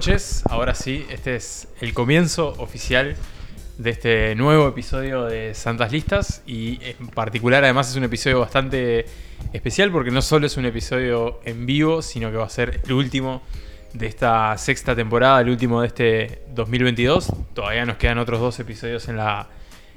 noches. Ahora sí, este es el comienzo oficial de este nuevo episodio de Santas Listas y en particular además es un episodio bastante especial porque no solo es un episodio en vivo, sino que va a ser el último de esta sexta temporada, el último de este 2022. Todavía nos quedan otros dos episodios en la,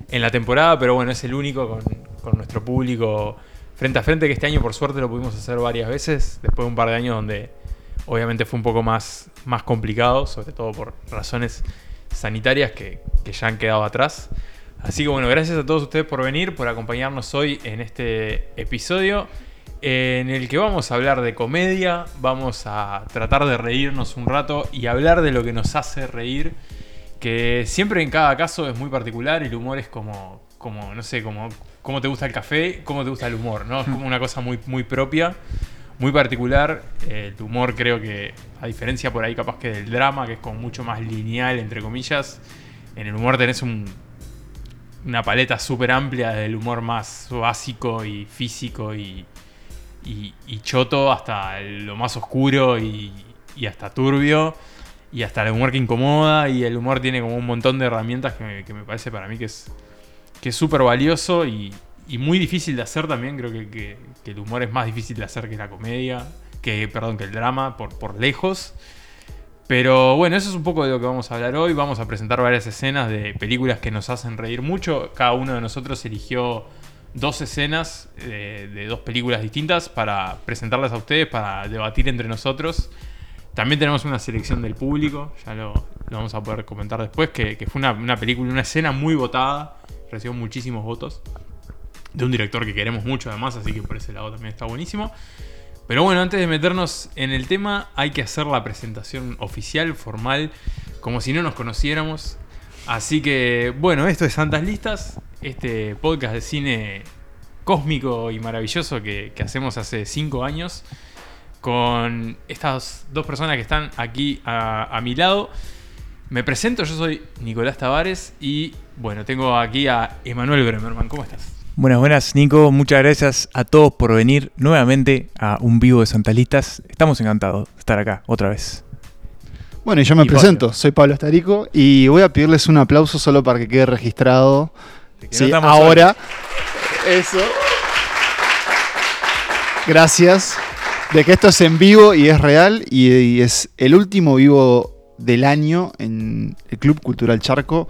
en la temporada, pero bueno, es el único con, con nuestro público frente a frente que este año por suerte lo pudimos hacer varias veces, después de un par de años donde obviamente fue un poco más, más complicado, sobre todo por razones sanitarias que, que ya han quedado atrás. Así que bueno, gracias a todos ustedes por venir, por acompañarnos hoy en este episodio en el que vamos a hablar de comedia, vamos a tratar de reírnos un rato y hablar de lo que nos hace reír, que siempre en cada caso es muy particular, el humor es como, como no sé, como cómo te gusta el café, cómo te gusta el humor, ¿no? Es como una cosa muy, muy propia muy particular. el humor creo que, a diferencia por ahí capaz que del drama, que es como mucho más lineal, entre comillas, en el humor tenés un, una paleta súper amplia del humor más básico y físico y, y, choto hasta lo más oscuro y, hasta turbio. Y hasta el humor que incomoda y el humor tiene como un montón de herramientas que me, parece para mí que es que es súper valioso y, y muy difícil de hacer también. Creo que, el humor es más difícil de hacer que la comedia, que, perdón, que el drama, por, por lejos. Pero bueno, eso es un poco de lo que vamos a hablar hoy. Vamos a presentar varias escenas de películas que nos hacen reír mucho. Cada uno de nosotros eligió dos escenas de, de dos películas distintas para presentarlas a ustedes, para debatir entre nosotros. También tenemos una selección del público, ya lo, vamos a poder comentar después, que, fue una, una película, una escena muy votada, recibió muchísimos votos de un director que queremos mucho además, así que por ese lado también está buenísimo. Pero bueno, antes de meternos en el tema, hay que hacer la presentación oficial, formal, como si no nos conociéramos. Así que, bueno, esto es Santas Listas, este podcast de cine cósmico y maravilloso que, hacemos hace cinco años, con estas dos personas que están aquí a, a mi lado. Me presento, yo soy Nicolás Tavares y, bueno, tengo aquí a Emanuel Bremerman. ¿Cómo estás? Buenas, buenas, Nico. Muchas gracias a todos por venir nuevamente a un vivo de Santalistas. Estamos encantados de estar acá otra vez. Bueno, y yo me presento, soy Pablo Estarico y voy a pedirles un aplauso solo para que quede registrado. Sí, ahora. Eso. Gracias. De que esto es en vivo y es real y es el último vivo del año en el Club Cultural Charco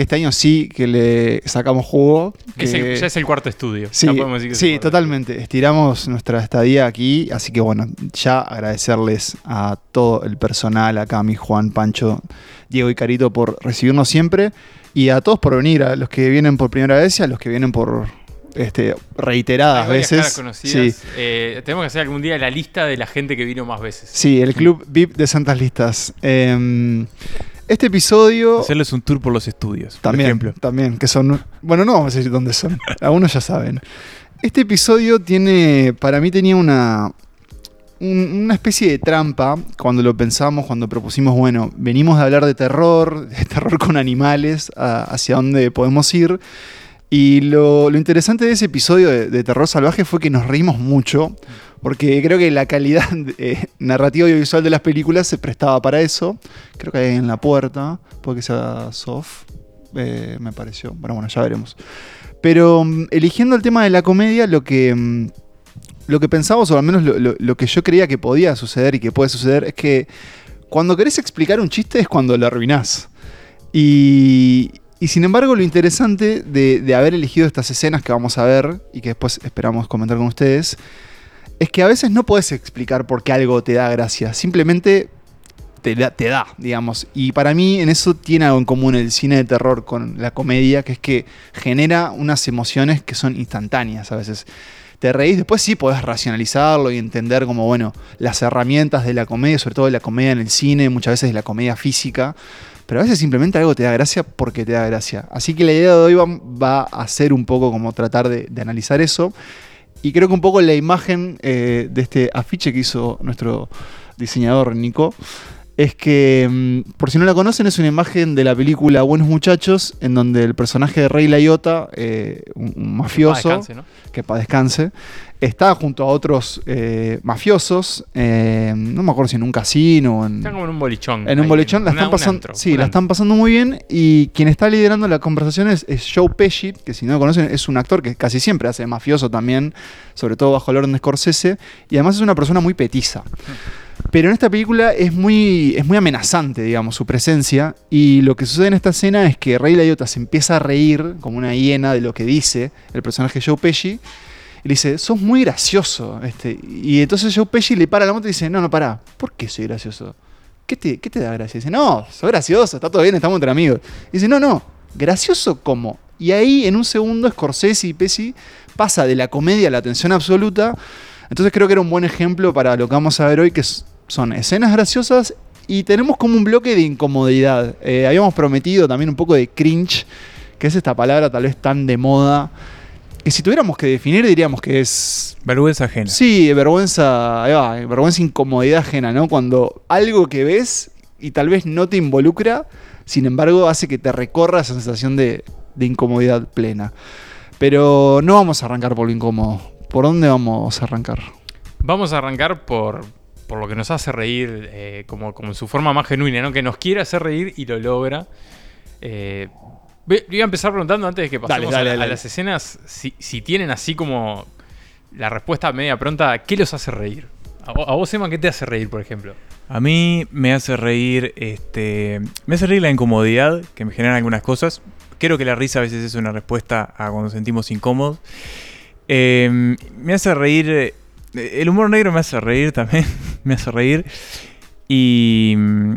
que este año sí que le sacamos jugo. ya es el cuarto estudio. Sí, sí totalmente. Estiramos nuestra estadía aquí, así que bueno, ya agradecerles a todo el personal, acá a mi Juan, Pancho, Diego y Carito por recibirnos siempre y a todos por venir, a los que vienen por primera vez y a los que vienen por este, reiteradas veces. Sí. Eh, tenemos que hacer algún día la lista de la gente que vino más veces. Sí, el club VIP de Santas Listas. Eh, este episodio. Hacerles un tour por los estudios. También, por ejemplo. también, que son. Bueno, no vamos a decir dónde son. Algunos ya saben. Este episodio tiene. Para mí tenía una. Una especie de trampa cuando lo pensamos, cuando propusimos, bueno, venimos de hablar de terror, de terror con animales, hacia dónde podemos ir. Y lo, interesante de ese episodio de, Terror Salvaje fue que nos reímos mucho, porque creo que la calidad eh, narrativa y visual de las películas se prestaba para eso. Creo que hay en la puerta, puede que sea soft, eh, me pareció. Bueno, bueno, ya veremos. Pero mm, eligiendo el tema de la comedia, lo que, mm, lo que pensamos, o al menos lo, que yo creía que podía suceder y que puede suceder, es que cuando querés explicar un chiste es cuando lo arruinás. Y sin embargo, lo interesante de, haber elegido estas escenas que vamos a ver y que después esperamos comentar con ustedes, es que a veces no puedes explicar por qué algo te da gracia. Simplemente te da, digamos. Y para mí en eso tiene algo en común el cine de terror con la comedia, que es que genera unas emociones que son instantáneas a veces. Te reís, después sí podés racionalizarlo y entender como, bueno, las herramientas de la comedia, sobre todo de la comedia en el cine, muchas veces de la comedia física, pero a veces simplemente algo te da gracia porque te da gracia. Así que la idea de hoy va, a ser un poco como tratar de, analizar eso. Y creo que un poco la imagen eh, de este afiche que hizo nuestro diseñador Nico es que, mm, por si no la conocen, es una imagen de la película Buenos Muchachos, en donde el personaje de Rey Laiota, eh, un, un mafioso, descanse, ¿no? que para descanse, está junto a otros eh, mafiosos, eh, no me acuerdo si en un casino o en, Están como en un bolichón. en un bolichón, la una- están pasando, antro, sí, la están pasando muy bien y quien está liderando la conversación es, es Joe Pesci, que si no lo conocen es un actor que casi siempre hace mafioso también, sobre todo bajo el orden de Scorsese, y además es una persona muy petiza. Pero en esta película es muy, es muy amenazante, digamos, su presencia. Y lo que sucede en esta escena es que Rey Liotta se empieza a reír como una hiena de lo que dice el personaje Joe Pesci. Y le dice, sos muy gracioso. Este. Y entonces Joe Pesci le para la moto y dice, no, no, pará, ¿por qué soy gracioso? ¿Qué te, qué te da gracia? Dice, no, sos gracioso, está todo bien, estamos entre amigos. Y dice, no, no, gracioso cómo. Y ahí en un segundo Scorsese y Pesci pasa de la comedia a la tensión absoluta. Entonces creo que era un buen ejemplo para lo que vamos a ver hoy, que s- son escenas graciosas y tenemos como un bloque de incomodidad. Eh, habíamos prometido también un poco de cringe, que es esta palabra tal vez tan de moda, que si tuviéramos que definir diríamos que es Vergüenza ajena. Sí, vergüenza, ahí va, vergüenza, incomodidad ajena, ¿no? Cuando algo que ves y tal vez no te involucra, sin embargo hace que te recorra esa sensación de, de incomodidad plena. Pero no vamos a arrancar por lo incómodo. ¿Por dónde vamos a arrancar? Vamos a arrancar por, por lo que nos hace reír, eh, como, como en su forma más genuina, ¿no? Que nos quiere hacer reír y lo logra. Eh, voy a empezar preguntando antes de que pasemos Dale, dale, a, las escenas, si, si tienen así como la respuesta media pronta, ¿qué los hace reír? A, a vos, Emma, ¿qué te hace reír, por ejemplo? A mí me hace reír, este, me hace reír la incomodidad que me generan algunas cosas. Creo que la risa a veces es una respuesta a cuando nos sentimos incómodos. Eh, me hace reír, eh, el humor negro me hace reír también, me hace reír. Y mm,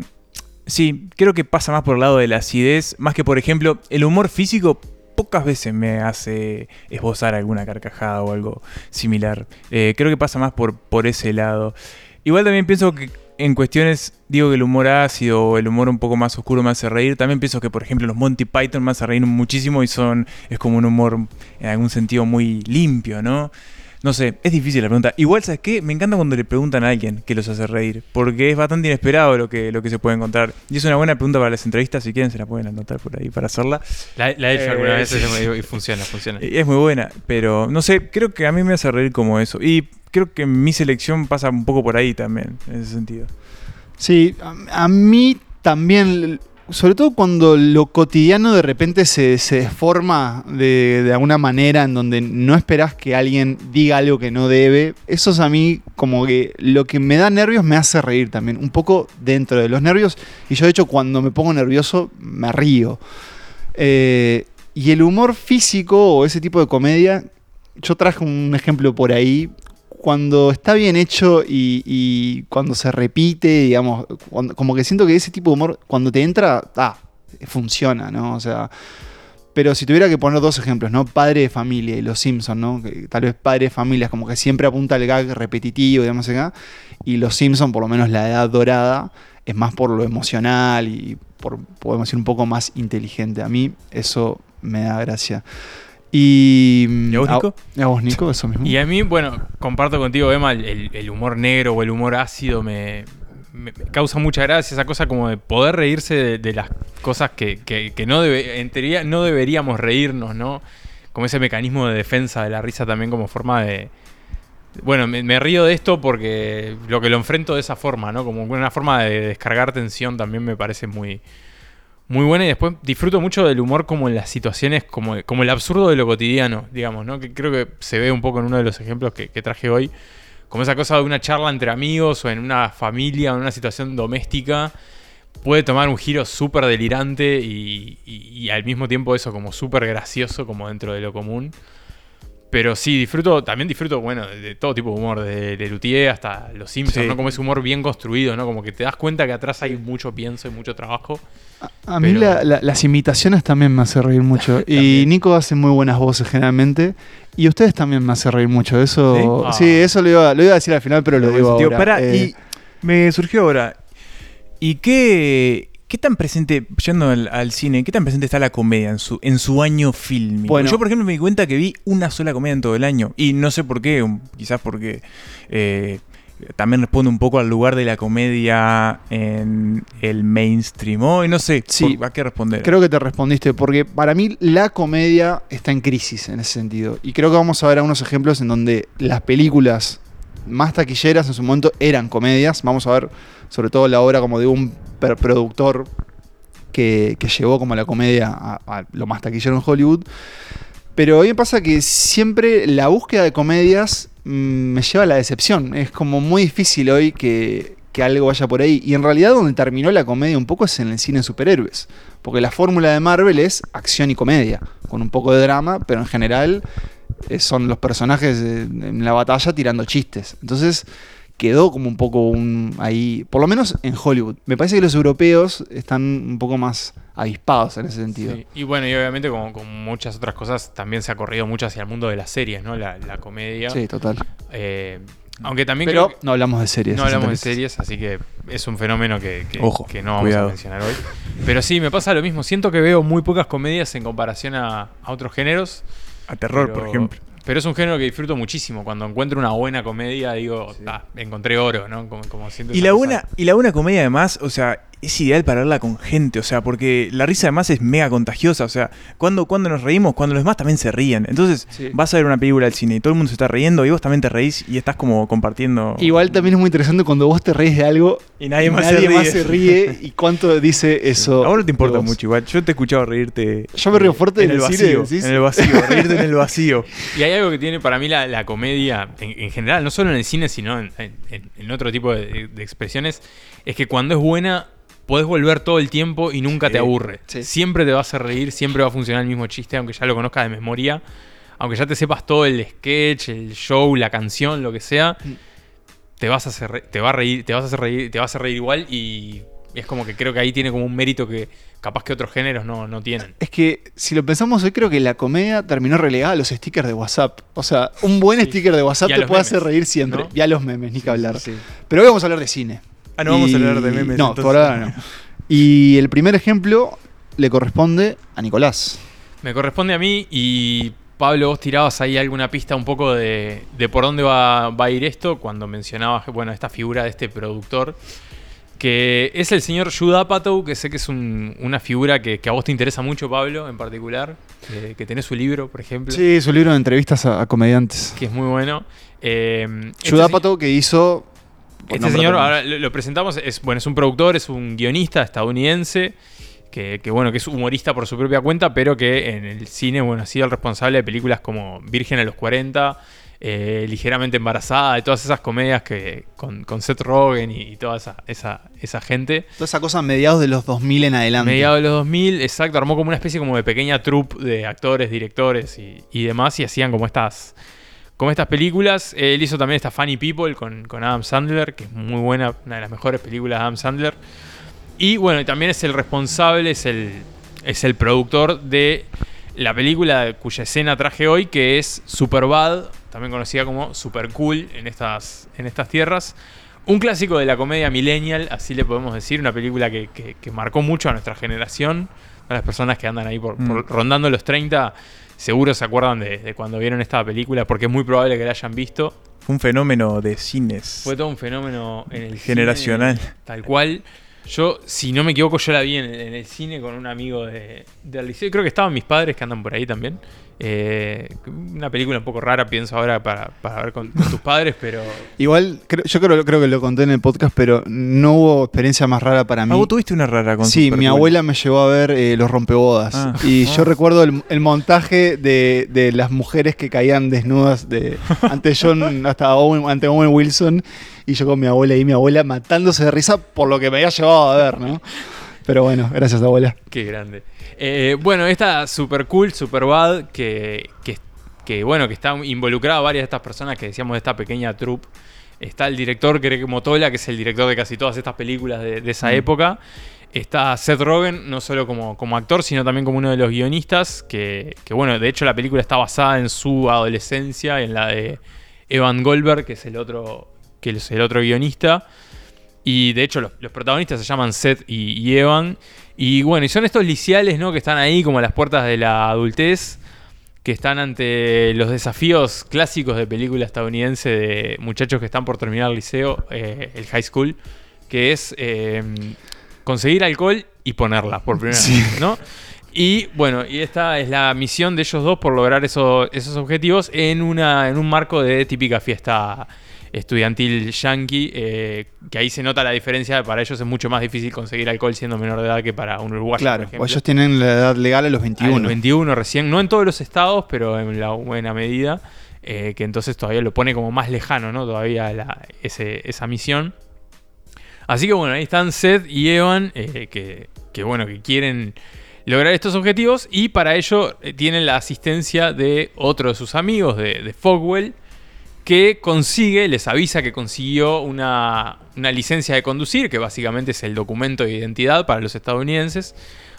sí, creo que pasa más por el lado de la acidez, más que por ejemplo, el humor físico pocas veces me hace esbozar alguna carcajada o algo similar. Eh, creo que pasa más por, por ese lado. Igual también pienso que en cuestiones, digo que el humor ácido o el humor un poco más oscuro me hace reír. También pienso que, por ejemplo, los Monty Python me hacen reír muchísimo y son, es como un humor en algún sentido muy limpio, ¿no? No sé, es difícil la pregunta. Igual, ¿sabes qué? Me encanta cuando le preguntan a alguien qué los hace reír, porque es bastante inesperado lo que, lo que se puede encontrar. Y es una buena pregunta para las entrevistas, si quieren se la pueden anotar por ahí para hacerla. La, la he hecho Eh, alguna vez sí. y funciona, funciona. Y Es muy buena, pero no sé, creo que a mí me hace reír como eso. Y creo que mi selección pasa un poco por ahí también, en ese sentido. Sí, a, a mí también, sobre todo cuando lo cotidiano de repente se, se deforma de, de alguna manera en donde no esperás que alguien diga algo que no debe, eso es a mí como que lo que me da nervios me hace reír también, un poco dentro de los nervios. Y yo de hecho cuando me pongo nervioso me río. Eh, y el humor físico o ese tipo de comedia, yo traje un ejemplo por ahí. Cuando está bien hecho y, cuando se repite, digamos, como que siento que ese tipo de humor, cuando te entra, ah, funciona, ¿no? O sea, pero si tuviera que poner dos ejemplos, ¿no? Padre de familia y Los Simpsons, ¿no? Tal vez Padre de familia es como que siempre apunta al gag repetitivo, digamos acá, y Los Simpsons, por lo menos la edad dorada, es más por lo emocional y por, podemos decir, un poco más inteligente. A mí eso me da gracia. Y... ¿Y a vos, Nico? ¿A vos, Nico? Eso mismo. Y a mí, bueno, comparto contigo, Emma, el, el humor negro o el humor ácido me, me- me causa mucha gracia, esa cosa como de poder reírse de, de las cosas que, que- que no debe, en teoría no deberíamos reírnos, ¿no? Como ese mecanismo de defensa de la risa también como forma de... Bueno, me, me río de esto porque lo que lo enfrento de esa forma, ¿no? Como una forma de descargar tensión también me parece muy, muy buena y después disfruto mucho del humor como en las situaciones, como, como el absurdo de lo cotidiano, digamos, ¿no? Que creo que se ve un poco en uno de los ejemplos que, traje hoy, como esa cosa de una charla entre amigos o en una familia o en una situación doméstica, puede tomar un giro súper delirante y, y- y al mismo tiempo eso como súper gracioso como dentro de lo común. Pero sí, disfruto, también disfruto, bueno, de, todo tipo de humor, de Lelutier hasta Los Simpsons, Sí. ¿no? Como ese humor bien construido, ¿no? Como que te das cuenta que atrás hay mucho pienso y mucho trabajo. A mí Pero- la- la- las imitaciones también me hacen reír mucho. y. Nico hace muy buenas voces generalmente. Y ustedes también me hacen reír mucho. Eso, ¿Sí? sí, Ah. eso lo iba, lo iba a decir al final, pero lo digo Tío, ahora. pará, Eh, y me surgió ahora. ¿Y qué, qué tan presente, yendo al, al cine, qué tan presente está la comedia en su, en su año fílmico? Bueno. Yo, por ejemplo, me di cuenta que vi una sola comedia en todo el año. Y no sé por qué, quizás porque eh, también responde un poco al lugar de la comedia en el mainstream hoy, no sé, Sí. por- ¿a qué responder? Creo que te respondiste, porque para mí la comedia está en crisis en ese sentido. Y creo que vamos a ver algunos ejemplos en donde las películas más taquilleras en su momento eran comedias. Vamos a ver sobre todo la obra como de un productor que, que llevó como la comedia a, a lo más taquillero en Hollywood. Pero a mí me pasa que siempre la búsqueda de comedias mm, me lleva a la decepción. Es como muy difícil hoy que, que algo vaya por ahí. Y en realidad donde terminó la comedia un poco es en el cine de superhéroes. Porque la fórmula de Marvel es acción y comedia, con un poco de drama, pero en general eh, son los personajes eh, en la batalla tirando chistes. Entonces quedó como un poco un ahí, por lo menos en Hollywood. Me parece que los europeos están un poco más avispados en ese sentido. Sí, Y bueno, y obviamente como con muchas otras cosas también se ha corrido mucho hacia el mundo de las series, ¿no? La, la comedia. Sí, total. Eh, aunque también Pero creo que- no hablamos de series. no hablamos de series, así que es un fenómeno que, que- Ojo, que no vamos cuidado. a mencionar hoy. Pero sí, me pasa lo mismo. Siento que veo muy pocas comedias en comparación a, a otros géneros. A terror, pero- por ejemplo. Pero es un género que disfruto muchísimo. Cuando encuentro una buena comedia, digo, Sí. "Ah, encontré oro, ¿no? Como, como siento Y la, buena, y la buena comedia además, o sea, es ideal para verla con gente, o sea, porque la risa además es mega contagiosa, o sea, cuando, cuando nos reímos, cuando los demás también se ríen. Entonces, Sí. vas a ver una película al cine y todo el mundo se está riendo y vos también te reís y estás como compartiendo. Igual también es muy interesante cuando vos te reís de algo Y nadie y más nadie se ríe. más se ríe y cuánto dice eso. A vos no te importa mucho igual. Yo te he escuchado reírte. Yo me río fuerte en en el vacío. ¿decís? En el vacío, reírte en el vacío. Y hay algo que tiene para mí la, la comedia, en, en general, no solo en el cine, sino en, en- en otro tipo de, de expresiones, es que cuando es buena, podés volver todo el tiempo y nunca Sí, te aburre. sí. Siempre te va a hacer reír, siempre va a funcionar el mismo chiste, aunque ya lo conozcas de memoria, aunque ya te sepas todo el sketch, el show, la canción, lo que sea, Mm. te vas a hacer, te va a reír, te vas a hacer reír, te vas a hacer reír igual y es como que creo que ahí tiene como un mérito que capaz que otros géneros no, no tienen. Es que si lo pensamos hoy, creo que la comedia terminó relegada a los stickers de WhatsApp. O sea, un buen Sí. sticker de WhatsApp te puede memes, hacer reír siempre. ¿no? Y a los memes, ni que hablar. Pero hoy vamos a hablar de cine. Ah, no vamos Y- a hablar de memes. No, entonces. por ahora no. Y el primer ejemplo le corresponde a Nicolás. Me corresponde a mí y Pablo, vos tirabas ahí alguna pista un poco de, de por dónde va, va a ir esto cuando mencionabas, bueno, esta figura de este productor, que es el señor Judd Apatow, que sé que es un- una figura que, que a vos te interesa mucho, Pablo, en particular, que, que tenés su libro, por ejemplo, Sí, su libro de entrevistas a, a comediantes. que es muy bueno. Eh, este que hizo... este señor, ahora lo, lo presentamos, es, bueno, es un productor, es un guionista estadounidense, que, que, bueno, que es humorista por su propia cuenta, pero que en el cine, bueno, ha sido el responsable de películas como Virgen a los 40, eh, Ligeramente Embarazada, de todas esas comedias que con, con Seth Rogen y, y toda esa, esa, esa gente. Toda esa cosa a mediados de los 2000 en adelante. Mediados de los 2000, exacto, armó como una especie como de pequeña troupe de actores, directores y, y demás, y hacían como estas, como estas películas. Él hizo también esta Funny People con, con Adam Sandler, que es muy buena, una de las mejores películas de Adam Sandler. Y bueno, también es el responsable, es el, es el productor de la película cuya escena traje hoy, que es Superbad, también conocida como Super Cool en estas, en estas tierras. Un clásico de la comedia millennial, así le podemos decir, una película que, que- que marcó mucho a nuestra generación. A las personas que andan ahí por, por- Mm. rondando los 30, seguro se acuerdan de, de cuando vieron esta película, porque es muy probable que la hayan visto. Fue un fenómeno de cines. Fue todo un fenómeno en el Generacional. cine, tal cual. Yo, si no me equivoco, yo la vi en, en el cine con un amigo de, del liceo. Creo que estaban mis padres que andan por ahí también. Eh, una película un poco rara, pienso ahora, para, para ver con, con tus padres, pero. Igual, creo- yo creo, creo que lo conté en el podcast, pero no hubo experiencia más rara para mí. Ah, vos tuviste una rara con Sí, Super mi Cool. abuela me llevó a ver eh, Los Rompebodas. Ah. y Ah. yo recuerdo el, el montaje de, de las mujeres que caían desnudas de, ante John, hasta Owen, ante Owen Wilson. Y yo con mi abuela y mi abuela matándose de risa por lo que me había llevado a ver, ¿no? Pero bueno, gracias, abuela. Qué grande. Eh, bueno, esta super cool, super bad, que, que, que, bueno, que está involucrada varias de estas personas que decíamos de esta pequeña troupe. Está el director Greg Motola, que es el director de casi todas estas películas de, de esa Mm. época. Está Seth Rogen, no solo como, como actor, sino también como uno de los guionistas. Que, que, bueno, de hecho la película está basada en su adolescencia, en la de Evan Goldberg, que es el otro, que es el otro guionista. Y de hecho los, los protagonistas se llaman Seth y, y Evan. Y bueno, y son estos liciales, ¿no? Que están ahí como a las puertas de la adultez. que están ante los desafíos clásicos de película estadounidense de muchachos que están por terminar el liceo, eh, el high school, que es eh, conseguir alcohol y ponerla por primera Sí. vez, ¿no? Y bueno, y esta es la misión de ellos dos por lograr eso- esos objetivos en, una, en un marco de típica fiesta estudiantil yankee, eh, que ahí se nota la diferencia, para ellos es mucho más difícil conseguir alcohol siendo menor de edad que para un uruguayo. Claro, por ellos tienen la edad legal a los A 21. los 21 recién, no en todos los estados, pero en la buena medida, eh, que entonces todavía lo pone como más lejano, ¿no? Todavía la- ese- esa misión. Así que bueno, ahí están Seth y Evan, eh, que, que, bueno, que quieren lograr estos objetivos y para ello eh, tienen la asistencia de otro de sus amigos, de, de Fogwell, que consigue, les avisa que consiguió una, una licencia de conducir, que básicamente es el documento de identidad para los estadounidenses.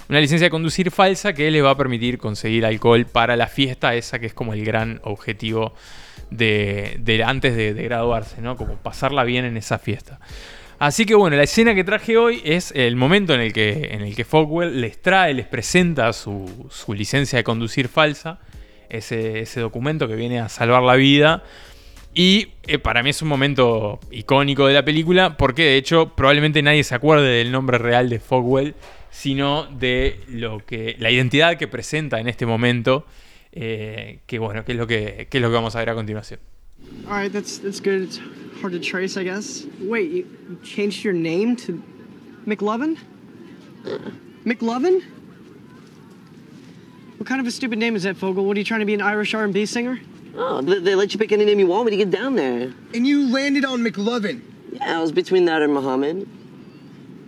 Una licencia de conducir falsa que les va a permitir conseguir alcohol para la fiesta, esa que es como el gran objetivo de, antes de, de graduarse, ¿no? Como pasarla bien en esa fiesta. Así que bueno, la escena que traje hoy es el momento en el que, en el que Fogwell les trae, les presenta su, su licencia de conducir falsa, ese, ese documento que viene a salvar la vida. Y eh, para mí es un momento icónico de la película, porque de hecho probablemente nadie se acuerde del nombre real de Fogwell, sino de lo que la identidad que presenta en este momento, eh, que bueno, que es lo que, que es lo que vamos a ver a continuación. All right, that's that's good. It's hard to trace, I guess. Wait, you, you changed your name to McLovin? McLovin? What kind of a stupid name is that, Fogel? What are you trying to be an Irish R&B singer? Oh, they, let you pick any name you want when you get down there. And you landed on McLovin. Yeah, I was between that and Muhammad.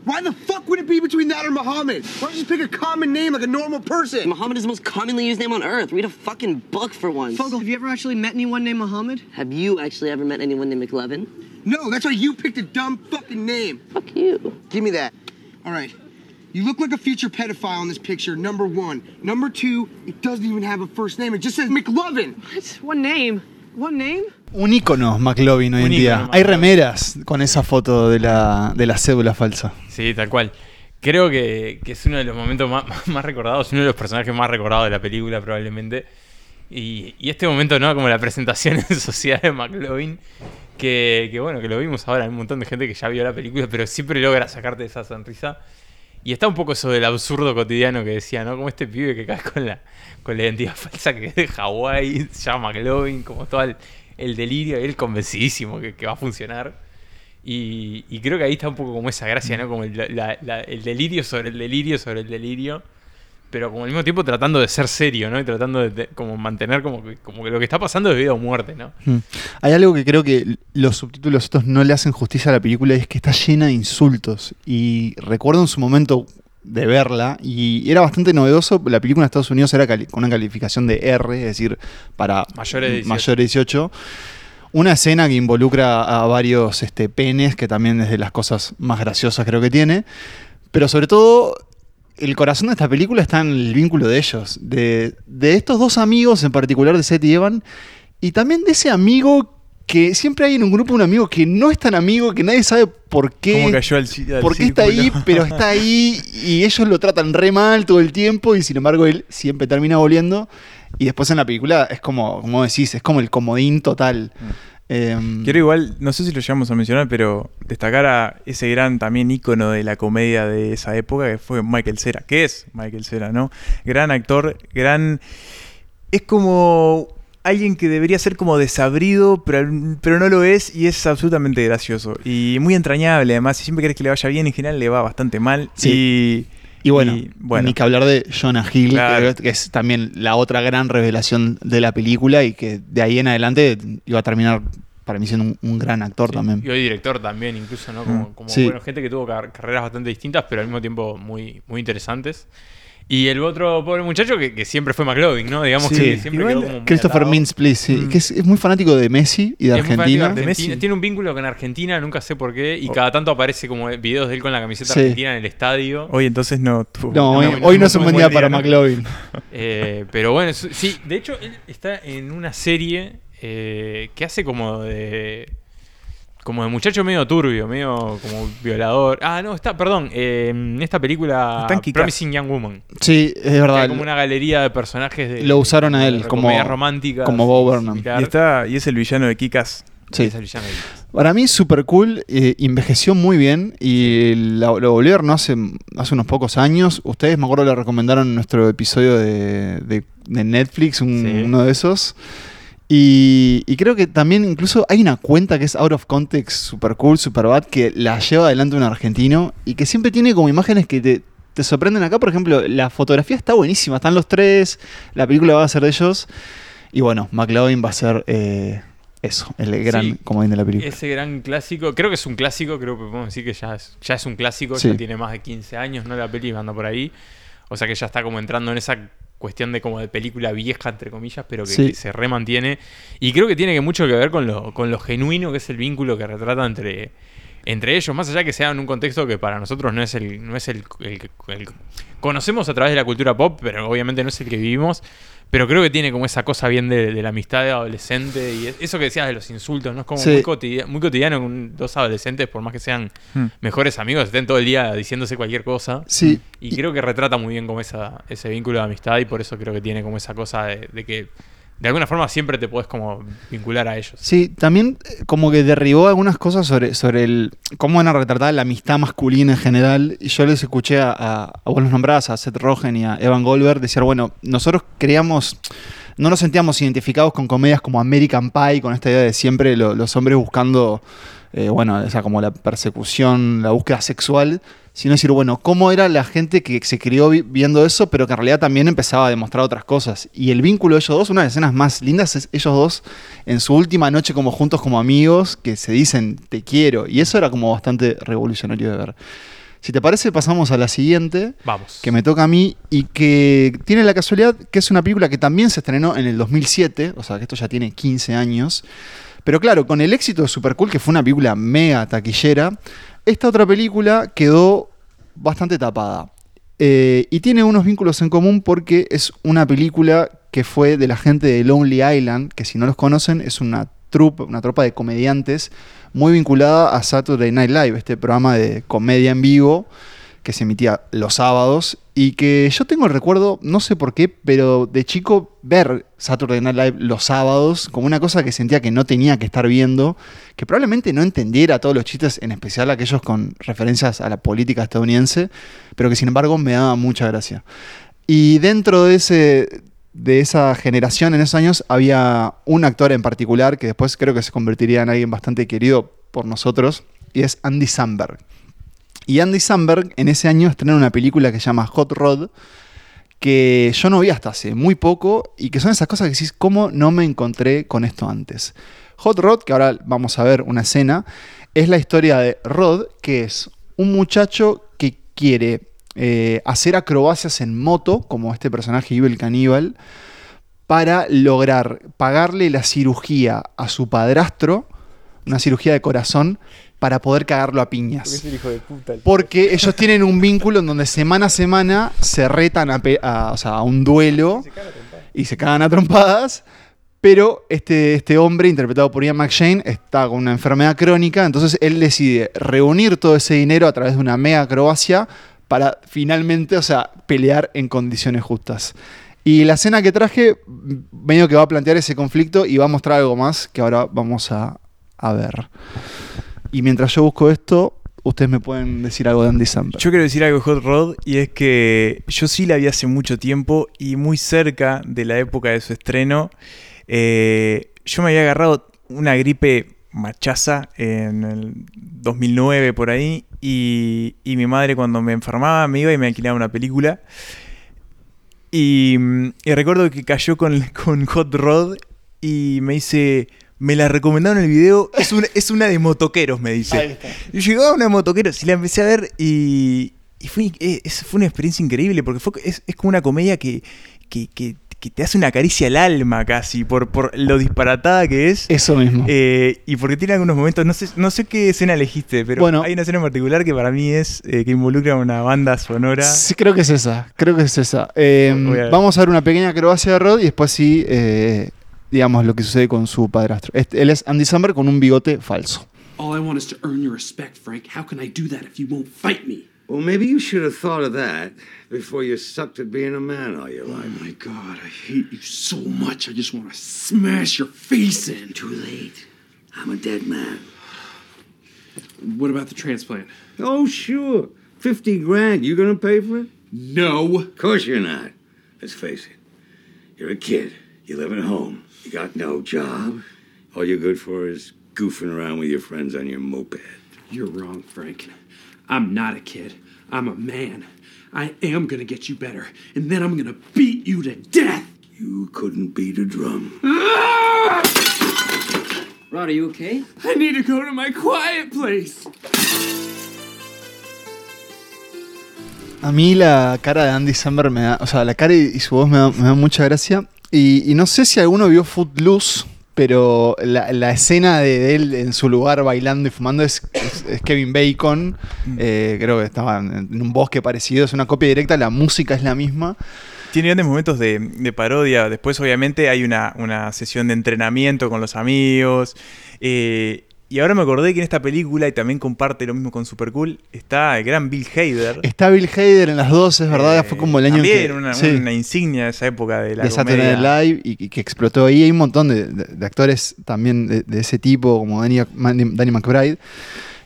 Why the fuck would it be between that or Muhammad? Why don't you just pick a common name like a normal person? Muhammad is the most commonly used name on earth. Read a fucking book for once. Fogel, have you ever actually met anyone named Muhammad? Have you actually ever met anyone named McLevin? No, that's why you picked a dumb fucking name. Fuck you. Give me that. All right. You look like a future pedophile in this picture, number one. Number two, it doesn't even have a first name. It just says McLovin. What? One name? One name? Un ícono McLovin hoy Un en día. Hay remeras con esa foto de la, de la cédula falsa. Sí, tal cual. Creo que, que es uno de los momentos más, más recordados, uno de los personajes más recordados de la película probablemente. Y, y este momento, ¿no? Como la presentación en sociedad de McLovin, que, que bueno, que lo vimos ahora, hay un montón de gente que ya vio la película, pero siempre logra sacarte esa sonrisa. Y está un poco eso del absurdo cotidiano que decía, ¿no? Como este pibe que cae con la, con la identidad falsa que es de Hawái, se llama McLovin, como todo el, el delirio, él convencidísimo que, va a funcionar. Y, creo que ahí está un poco como esa gracia, ¿no? Como el delirio sobre el delirio sobre el delirio. Pero como al mismo tiempo tratando de ser serio, ¿no? Y tratando de, de- como mantener como que, como que lo que está pasando es vida o muerte, ¿no? Mm. Hay algo que creo que los subtítulos estos no le hacen justicia a la película y es que está llena de insultos. Y recuerdo en su momento de verla y era bastante novedoso. La película en Estados Unidos era con una calificación de R, es decir, para Mayores de 18. mayores de 18. Una escena que involucra a varios este, penes, que también es de las cosas más graciosas creo que tiene. Pero sobre todo, el corazón de esta película está en el vínculo de ellos. De, de estos dos amigos, en particular de Seth y Evan. Y también de ese amigo que siempre hay en un grupo un amigo que no es tan amigo, que nadie sabe por qué. ¿Cómo cayó al, ci- al ¿Por qué está ahí? Pero está ahí y ellos lo tratan re mal todo el tiempo y sin embargo él siempre termina volviendo. Y después en la película es como, como decís, es como el comodín total. Em, Quiero igual, no sé si lo llegamos a mencionar, pero destacar a ese gran también ícono de la comedia de esa época que fue Michael Cera, que es Michael Cera, ¿no? Gran actor, gran... Es como alguien que debería ser como desabrido, pero, pero no lo es y es absolutamente gracioso. Y muy entrañable además, y siempre querés que le vaya bien, en general le va bastante mal. Sí. Y bueno, y, bueno. ni que hablar de Jonah Hill, Claro. que, que es también la otra gran revelación de la película y que de ahí en adelante iba a terminar para mí siendo un, un gran actor Sí, también. Y hoy director también, incluso, ¿no? Como, Mm. como Sí. bueno, gente que tuvo car- carreras bastante distintas, pero al mismo tiempo muy, muy interesantes. Y el otro pobre muchacho que, que siempre fue McLovin, ¿no? Digamos Sí. que siempre Igual, quedó como Christopher. Mintz, please, sí, Mm. que es, es muy fanático de Messi y de Es Argentina. de Messi. Tiene un vínculo con Argentina, nunca sé por qué. Y Oh. cada tanto aparece como videos de él con la camiseta Sí. argentina en el estadio. Hoy entonces no. No, No, hoy, no, hoy no no es un buen día para. McLovin. Eh, pero bueno, sí, de hecho él está en una serie eh, que hace como de... como de muchacho medio turbio, medio como violador. Ah, no, está, perdón, eh, en esta película Está en Kick-Ass. Promising Young Woman. Sí, es verdad. hay como una galería de personajes de, Lo usaron a de él como- comedias románticas como Bo Burnham. Y, está, y es el villano de Kikas. Sí. Es el villano de Kick-Ass. Para mí, super cool. eh, envejeció muy bien y la- lo volví a ver no hace, hace unos pocos años. Ustedes, me acuerdo, le recomendaron nuestro episodio de, de- de Netflix, un- Sí. uno de esos. Y, y creo que también incluso hay una cuenta que es out of context, super cool, super bad, que la lleva adelante un argentino y que siempre tiene como imágenes que te, te sorprenden acá. Por ejemplo, la fotografía está buenísima, están los tres, la película va a ser de ellos. Y bueno, McLovin va a ser eh, eso, el gran Sí. comodín de la película. Ese gran clásico, creo que es un clásico, creo que podemos decir que ya es, ya es un clásico, Sí. ya tiene más de 15 años, ¿no? La peli anda por ahí. O sea que ya está como entrando en esa cuestión de como de película vieja, entre comillas, pero que, Sí. que se remantiene. Y creo que tiene que mucho que ver con lo, con lo genuino que es el vínculo que retrata entre, entre ellos, más allá que sea en un contexto que para nosotros no es el, no es el, el conocemos a través de la cultura pop, pero obviamente no es el que vivimos. Pero creo que tiene como esa cosa bien de, de la amistad de adolescente y es- eso que decías de los insultos, ¿no? Es como Sí. muy, cotidiano, muy cotidiano con dos adolescentes, por más que sean Hmm. mejores amigos, estén todo el día diciéndose cualquier cosa. Sí, Y creo que retrata muy bien como esa, ese vínculo de amistad y por eso creo que tiene como esa cosa de, de que de alguna forma siempre te puedes como vincular a ellos. Sí, también eh, como que derribó algunas cosas sobre, sobre el cómo van a retratar la amistad masculina en general. Y yo les escuché a, a, a vos los nombrás, a Seth Rogen y a Evan Goldberg, decir, bueno, nosotros creíamos, no nos sentíamos identificados con comedias como American Pie, con esta idea de siempre lo- los hombres buscando, eh, bueno, esa como la persecución, la búsqueda sexual, sino decir, bueno, cómo era la gente que se crió vi- viendo eso, pero que en realidad también empezaba a demostrar otras cosas. Y el vínculo de ellos dos, una de las escenas más lindas es ellos dos en su última noche como juntos como amigos, que se dicen te quiero. Y eso era como bastante revolucionario de ver. Si te parece, pasamos a la siguiente, Vamos. que me toca a mí y que tiene la casualidad que es una película que también se estrenó en el 2007, o sea que esto ya tiene 15 años. Pero claro, con el éxito de Super Cool, que fue una película mega taquillera, esta otra película quedó bastante tapada. Eh, y tiene unos vínculos en común porque es una película que fue de la gente de Lonely Island, que si no los conocen es una troupe, una tropa de comediantes muy vinculada a Saturday Night Live, este programa de comedia en vivo que se emitía los sábados y que yo tengo el recuerdo, no sé por qué, pero de chico ver Saturday Night Live los sábados como una cosa que sentía que no tenía que estar viendo, que probablemente no entendiera todos los chistes, en especial aquellos con referencias a la política estadounidense, pero que sin embargo me daba mucha gracia. Y dentro de ese de esa generación en esos años había un actor en particular que después creo que se convertiría en alguien bastante querido por nosotros y es Andy Samberg. Y Andy Samberg en ese año estrena una película que se llama Hot Rod, que yo no vi hasta hace muy poco y que son esas cosas que decís, ¿cómo no me encontré con esto antes? Hot Rod, que ahora vamos a ver una escena, es la historia de Rod, que es un muchacho que quiere eh, hacer acrobacias en moto, como este personaje Evil Caníbal, para lograr pagarle la cirugía a su padrastro, una cirugía de corazón, para poder cagarlo a piñas. Porque ellos tienen un vínculo en donde semana a semana se retan a, pe- a- o sea, a un duelo y se cagan a trompadas. Pero este, este hombre, interpretado por Ian McShane, está con una enfermedad crónica, entonces él decide reunir todo ese dinero a través de una mega acrobacia para finalmente, o sea, pelear en condiciones justas. Y la escena que traje, medio que va a plantear ese conflicto y va a mostrar algo más que ahora vamos a, a ver. Y mientras yo busco esto, ustedes me pueden decir algo de Andy Samberg. Yo quiero decir algo de Hot Rod y es que yo sí la vi hace mucho tiempo y muy cerca de la época de su estreno. Eh, yo me había agarrado una gripe machaza en el 2009 por ahí y, y mi madre cuando me enfermaba me iba y me alquilaba una película. Y, y recuerdo que cayó con, con Hot Rod y me dice, me la recomendaron en el video, es una, es una de motoqueros, me dice. Ahí está. Y llegaba una motoqueros y la empecé a ver y, y fue, eh, es- fue una experiencia increíble porque fue, es, es como una comedia que, que, que- que te hace una caricia al alma casi por, por lo disparatada que es. Eso mismo. Eh, y porque tiene algunos momentos, no sé, no sé qué escena elegiste, pero Bueno. hay una escena en particular que para mí es eh, que involucra una banda sonora. Sí, creo que es esa. Creo que es esa. Eh, a vamos a ver una pequeña acrobacia de Rod y después sí, eh, digamos, lo que sucede con su padrastro. Este- él es Andy Samberg con un bigote falso. All I want is to earn your respect, Frank. How can I do that if you won't fight me? Well, maybe you should have thought of that before you sucked at being a man all your Oh my god, I hate you so much. I just want to smash your face in. Too late. I'm a dead man. What about the transplant? Oh, sure. 50 grand. You gonna pay for it? No. Of course you're not. Let's face it. You're a kid. You live at home. You got no job. All you're good for is goofing around with your friends on your moped. You're wrong, Frank. I'm not a kid. I'm a man. I am gonna get you better, and then I'm gonna beat you to death. You couldn't beat a drum. Rod, are you okay? I need to go to my quiet place. A mí la cara de Andy Samberg me da, o sea, la cara y, y su voz me da, me da mucha gracia. Y, y no sé si alguno vio Footloose, pero la, la escena de, de él en su lugar bailando y fumando es, es- es Kevin Bacon. Eh, creo que estaba en, un bosque parecido, es una copia directa, la música es la misma. Tiene grandes momentos de, de parodia. Después, obviamente, hay una, una sesión de entrenamiento con los amigos. eh, y ahora me acordé que en esta película, y también comparte lo mismo con Super Cool, está el gran Bill Hader. Está Bill Hader en las dos, es verdad, Eh, fue como el año en también que... una, sí. una insignia de esa época de la de Saturday. Night Live y, y que explotó ahí. Hay un montón de, de- de actores también de, de ese tipo, como Danny, Danny McBride.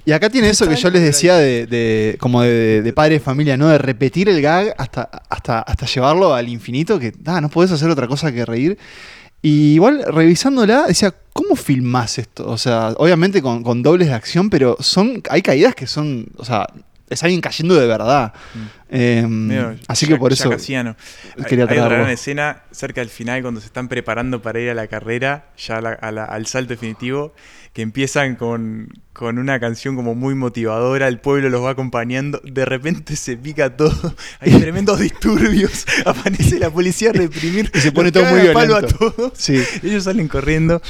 Y acá tiene eso que yo les decía de, de- como de, de padre de familia, ¿no? De repetir el gag hasta, hasta, hasta llevarlo al infinito, que ah, no podés hacer otra cosa que reír. Y igual, revisándola, decía, ¿cómo filmás esto? O sea, obviamente con, con dobles de acción, pero son hay caídas que son, o sea, es alguien cayendo de verdad. Eh, Medio así que Jack- por eso. Hay- quería hay otra gran escena cerca del final cuando se están preparando para ir a la carrera, ya a la- a la- al salto definitivo, que empiezan con, con una canción como muy motivadora, el pueblo los va acompañando, de repente se pica todo, hay tremendos disturbios, aparece la policía a reprimir, Y se pone todo muy cagan a palo a violento. todos, Sí. ellos salen corriendo,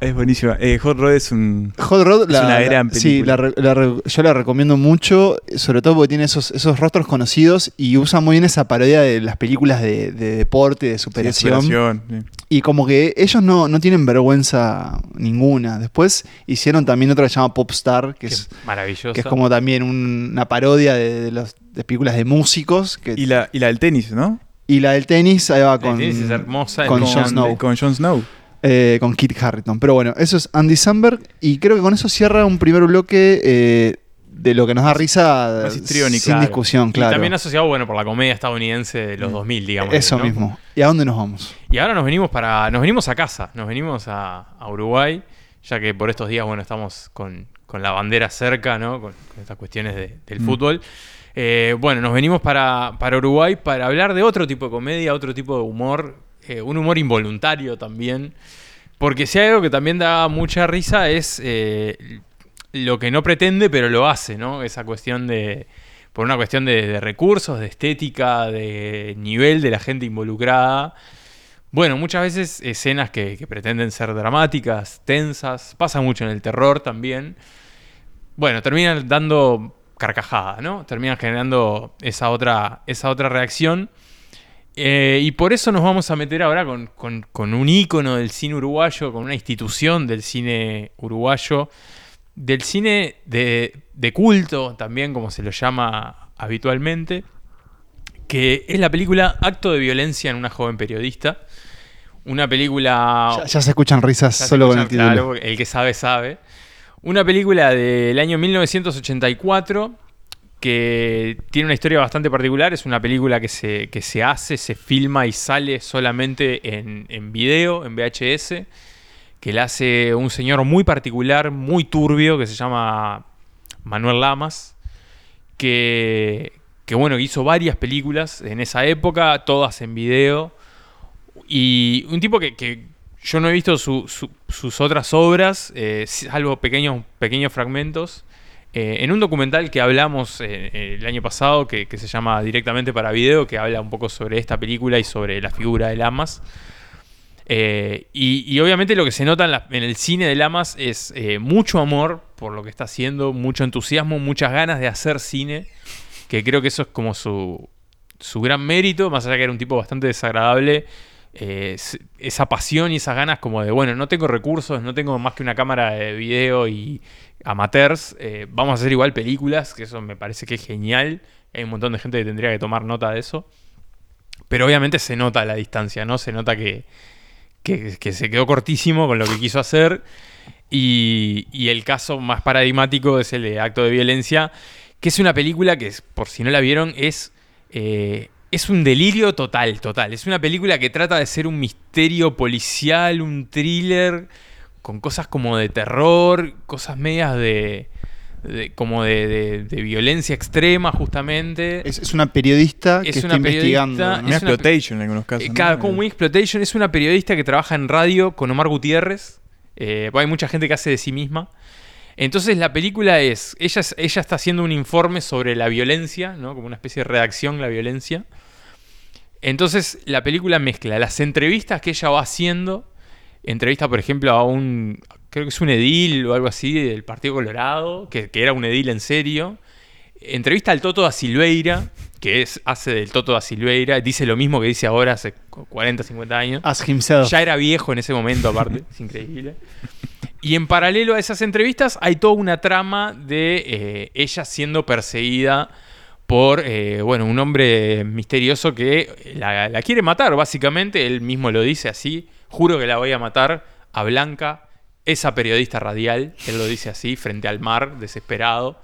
es buenísima. Eh, Hot Rod es un... Hot Rod, Es la- una la- gran sí, película. la re- la re- yo la recomiendo mucho, sobre todo porque tiene esos, esos rostros conocidos y usa muy bien esa parodia de las películas de, de deporte, de Sí, superación. superación, sí. Y como que ellos no, no tienen vergüenza ninguna. Después hicieron también otra que se llama Popstar, que, es, maravilloso. que es como también un- una parodia de, de películas de músicos. Que, Y la, y la del tenis, ¿no? y la del tenis, ahí va con, tenis es hermosa, con con- Jon Snow. Con Jon Snow. eh, con Kit Harrington. Pero bueno, eso es Andy Samberg. Y creo que con eso cierra un primer bloque eh, de lo que nos da risa sin Claro. discusión, Y claro. también asociado, bueno, por la comedia estadounidense de los 2000, digamos. eso ¿no? mismo. ¿Y a dónde nos vamos? Y ahora nos venimos para. Nos venimos a casa, nos venimos a, a Uruguay, ya que por estos días, bueno, estamos con, con la bandera cerca, ¿no? Con, con estas cuestiones de- del Mm. fútbol. Eh, bueno, nos venimos para, para Uruguay para hablar de otro tipo de comedia, otro tipo de humor, eh, un humor involuntario también. Porque si hay algo que también da mucha risa es eh, lo que no pretende, pero lo hace, ¿no? Esa cuestión de. Por una cuestión de, de recursos, de estética, de nivel de la gente involucrada. Bueno, muchas veces escenas que, que pretenden ser dramáticas, tensas, pasa mucho en el terror también. Bueno, terminan dando carcajadas, ¿no? Terminan generando esa otra, esa otra reacción. Eh, y por eso nos vamos a meter ahora con, con- con un ícono del cine uruguayo, con una institución del cine uruguayo, del cine de, de culto también, como se lo llama habitualmente, que es la película Acto de Violencia en una joven periodista. Una película... Ya, ya se escuchan risas Ya solo con el título. claro, el que sabe, sabe. Una película del año 1984 que tiene una historia bastante particular. Es una película que se, que se hace, se filma y sale solamente en, en video, en VHS, que la hace un señor muy particular, muy turbio, que se llama Manuel Lamas, que, que bueno, hizo varias películas en esa época, todas en video. Y un tipo que, que yo no he visto su- su- sus otras obras, eh, salvo pequeños, fragmentos. Eh, en un documental que hablamos eh, eh, el año pasado, que, se llama Directamente para Video, que habla un poco sobre esta película y sobre la figura de Lamas. Y, obviamente lo que se nota en, el cine de Lamas es mucho amor por lo que está haciendo, mucho entusiasmo, muchas ganas de hacer cine, que creo que eso es como su, su gran mérito, más allá que era un tipo bastante desagradable, eh, esa pasión y esas ganas como de, bueno, no tengo recursos, no tengo más que una cámara de video y amateurs, eh, vamos a hacer igual películas, que eso me parece que es genial. Hay un montón de gente que tendría que tomar nota de eso. Pero obviamente se nota la distancia, ¿no? Se nota que, que, se quedó cortísimo con lo que quiso hacer. Y, y el caso más paradigmático es el de Acto de Violencia, que es una película que, por si no la vieron, es, eh, es un delirio total, total. Es una película que trata de ser un misterio policial, un thriller, con cosas como de terror, cosas medias de... de- como de, de- de violencia extrema, justamente. Es, es una periodista que Es está una investigando. periodista, ¿no? Una es una- exploitation en algunos casos. Eh, como Wing Exploitation es una periodista que trabaja en radio con Omar Gutiérrez. Eh, hay mucha gente que hace de sí misma. Entonces la película es ella, es- ella está haciendo un informe sobre la violencia, ¿no? Como una especie de redacción, la violencia. Entonces la película mezcla las entrevistas que ella va haciendo. Entrevista, por ejemplo, a un. Creo que es un edil o algo así del Partido Colorado, que, que era un edil en serio. Entrevista al Toto da Silveira, que es, hace del Toto da Silveira. Dice lo mismo que dice ahora hace cu- 40, 50 años. Ask himself. Ya era viejo en ese momento, aparte. es increíble. Y en paralelo a esas entrevistas hay toda una trama de eh, ella siendo perseguida por eh, bueno, un hombre misterioso que la, quiere matar, básicamente. Él mismo lo dice así. Juro que la voy a matar a Blanca, esa periodista radial. Él lo dice así, frente al mar, desesperado.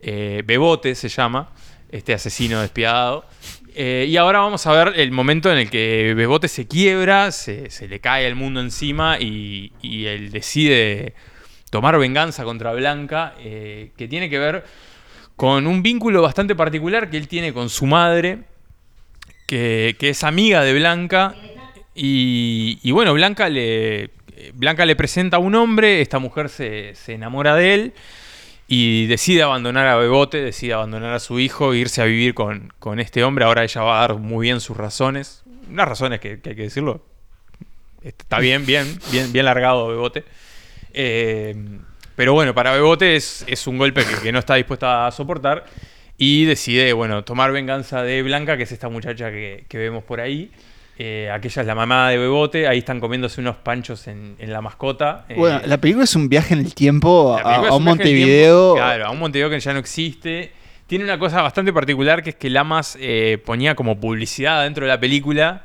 Eh, Bebote se llama, este asesino despiadado. Eh, y ahora vamos a ver el momento en el que Bebote se quiebra, se, se le cae el mundo encima y, y él decide tomar venganza contra Blanca, que tiene que ver con un vínculo bastante particular que él tiene con su madre, que, es amiga de Blanca. Y, y bueno, Blanca le, Blanca le presenta a un hombre, esta mujer se, se enamora de él y decide abandonar a Bebote, decide abandonar a su hijo e irse a vivir con, con este hombre. Ahora ella va a dar muy bien sus razones, unas razones que, que hay que decirlo. Está bien, bien, bien, bien largado Bebote. Eh, pero bueno, para Bebote es, es un golpe que, que no está dispuesta a soportar y decide, bueno, tomar venganza de Blanca, que es esta muchacha que, que vemos por ahí. Eh, aquella es la mamá de Bebote, ahí están comiéndose unos panchos en, en la mascota. Eh, Bueno, la película es un viaje en el tiempo a, un el Montevideo. tiempo, claro, a un Montevideo que ya no existe. Tiene una cosa bastante particular que es que Lamas eh, ponía como publicidad dentro de la película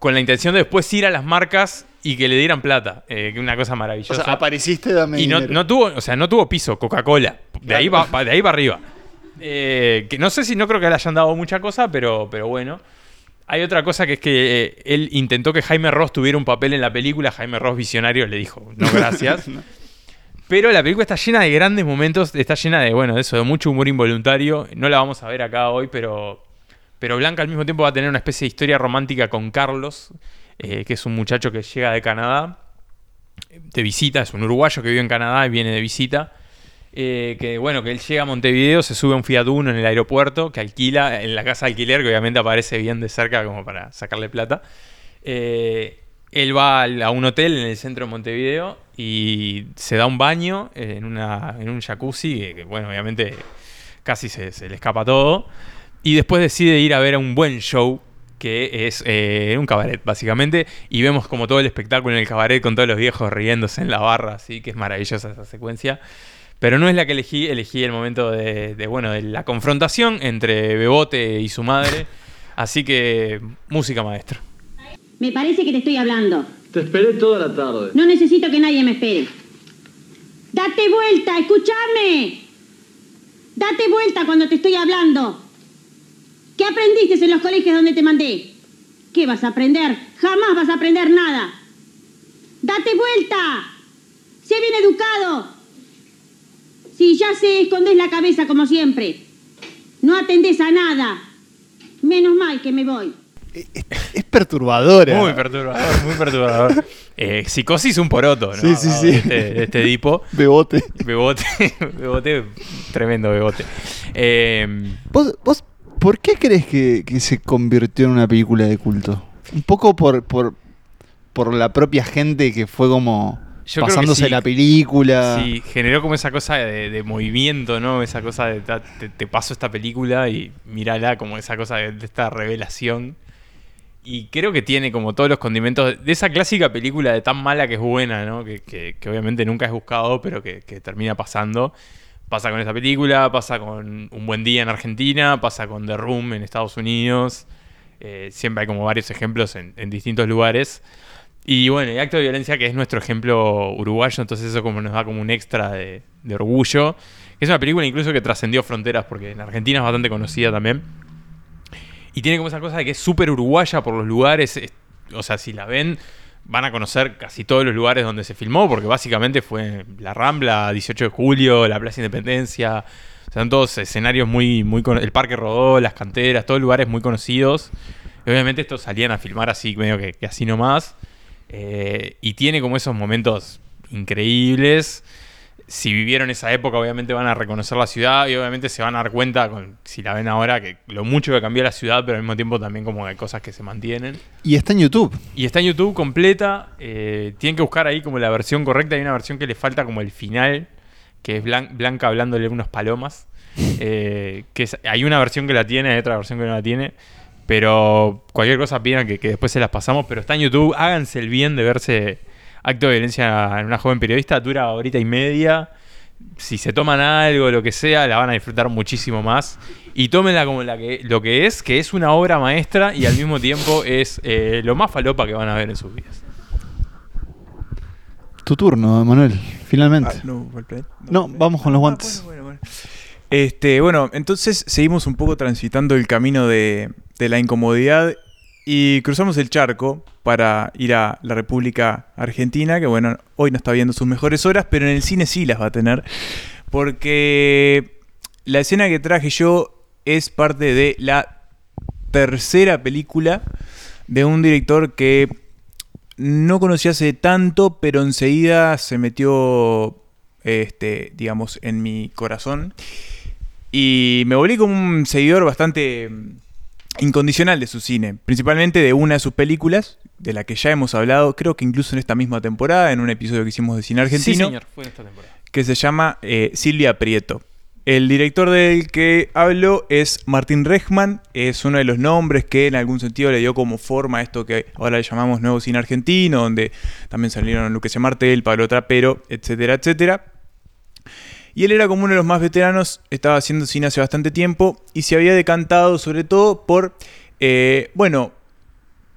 con la intención de después ir a las marcas y que le dieran plata. Eh, una cosa O maravillosa. sea, apareciste, dame y no, tuvo, o sea, no tuvo piso, Coca-Cola. De ahí va, va- de ahí va arriba. Eh, que no sé si no creo que le hayan dado mucha cosa, pero, pero bueno. Hay otra cosa que es que eh, él intentó que Jaime Ross tuviera un papel en la película. Jaime Ross, visionario, le dijo, no, gracias. Pero la película está llena de grandes momentos, está llena de, bueno, de eso, de mucho humor involuntario. No la vamos a ver acá hoy, pero, pero Blanca al mismo tiempo va a tener una especie de historia romántica con Carlos, eh, que es un muchacho que llega de Canadá, de visita, es un uruguayo que vive en Canadá y viene de visita. Eh, que bueno, que él llega a Montevideo, se sube a un Fiat Uno en el aeropuerto, que alquila en la casa de alquiler, que obviamente aparece bien de cerca como para sacarle plata. Eh, él va a un hotel en el centro de Montevideo y se da un baño en, una, en un jacuzzi, que, que, bueno, obviamente casi se, se le escapa todo. Y después decide ir a ver a un buen show, que es eh, un cabaret, básicamente. Y vemos como todo el espectáculo en el cabaret con todos los viejos riéndose en la barra, así que es maravillosa esa secuencia. Pero no es la que elegí, elegí el momento de, de, bueno, de la confrontación entre Bebote y su madre. Así que, música maestra. Me parece que te estoy hablando. Te esperé toda la tarde. No necesito que nadie me espere. Date vuelta, escúchame. Date vuelta cuando te estoy hablando. ¿Qué aprendiste en los colegios donde te mandé? ¿Qué vas a aprender? Jamás vas a aprender nada. Date vuelta. Sé bien educado. Si ya sé, escondes la cabeza como siempre. No atendés a nada. Menos mal que me voy. Es perturbadora. Muy perturbador, muy perturbador. Eh, psicosis un poroto, ¿no? Sí, sí, sí. Este, este Edipo. Bebote. Bebote, bebote, tremendo bebote. Eh, ¿Vos, vos por qué crees que, que se convirtió en una película de culto? Un poco por, por, por la propia gente que fue como Yo pasándose sí. la película. Sí, generó como esa cosa de, de movimiento, ¿no? Esa cosa de te, te paso esta película y mírala como esa cosa de, de esta revelación. Y creo que tiene como todos los condimentos de esa clásica película de tan mala que es buena, ¿no? Que, que- que obviamente nunca es buscado, pero que, que termina pasando. Pasa con esta película, pasa con Un Buen Día en Argentina, pasa con The Room en Estados Unidos. Eh, siempre hay como varios ejemplos en, distintos lugares. Y bueno, el acto de violencia que es nuestro ejemplo uruguayo, entonces eso como nos da como un extra de, orgullo. Es una película incluso que trascendió fronteras, porque en Argentina es bastante conocida también. Y tiene como esa cosa de que es súper uruguaya por los lugares. es- o sea, si la ven, van a conocer casi todos los lugares donde se filmó, porque básicamente fue la Rambla, 18 de julio, la Plaza Independencia. O sea, son todos escenarios muy, muy con el Parque Rodó, las canteras, todos lugares muy conocidos. Obviamente estos salían a filmar así, medio que, que así nomás. Eh, y tiene como esos momentos increíbles. Si vivieron esa época, obviamente van a reconocer la ciudad y obviamente se van a dar cuenta, con, si la ven ahora, que lo mucho que cambió la ciudad, pero al mismo tiempo también como hay cosas que se mantienen. Y está en YouTube. Y está en YouTube completa. eh, tienen que buscar ahí como la versión correcta. Hay una versión que le falta como el final, que es Blan- Blanca hablándole unos palomas. eh, que es- hay una versión que la tiene, hay otra versión que no la tiene. Pero cualquier cosa pidan que, que después se las pasamos. Pero está en YouTube. Háganse el bien de verse acto de violencia en una joven periodista. Dura horita y media. Si se toman algo, lo que sea, la van a disfrutar muchísimo más. Y tómenla como la que, lo que es, que es una obra maestra y al mismo tiempo es eh, lo más falopa que van a ver en sus vidas. Tu turno, Manuel, finalmente. Ah, no, vamos con los guantes. bueno, bueno, bueno. Este, bueno, entonces seguimos un poco transitando el camino de, de la incomodidad y cruzamos el charco para ir a la República Argentina, que bueno, hoy no está viendo sus mejores horas, pero en el cine sí las va a tener, porque la escena que traje yo es parte de la tercera película de un director que no conocí hace tanto, pero enseguida se metió, este, digamos, en mi corazón. Y me volví como un seguidor bastante incondicional de su cine, principalmente de una de sus películas, de la que ya hemos hablado, creo que incluso en esta misma temporada, en un episodio que hicimos de cine argentino Sí, señor, fue en esta temporada. que se llama eh, Silvia Prieto. El director del que hablo es Martín Rechman, es uno de los nombres que en algún sentido le dio como forma a esto que ahora le llamamos Nuevo Cine Argentino, donde también salieron Lucrecia Martel, Pablo Trapero, etcétera, etcétera. Y él era como uno de los más veteranos, estaba haciendo cine hace bastante tiempo y se había decantado sobre todo por, eh, bueno,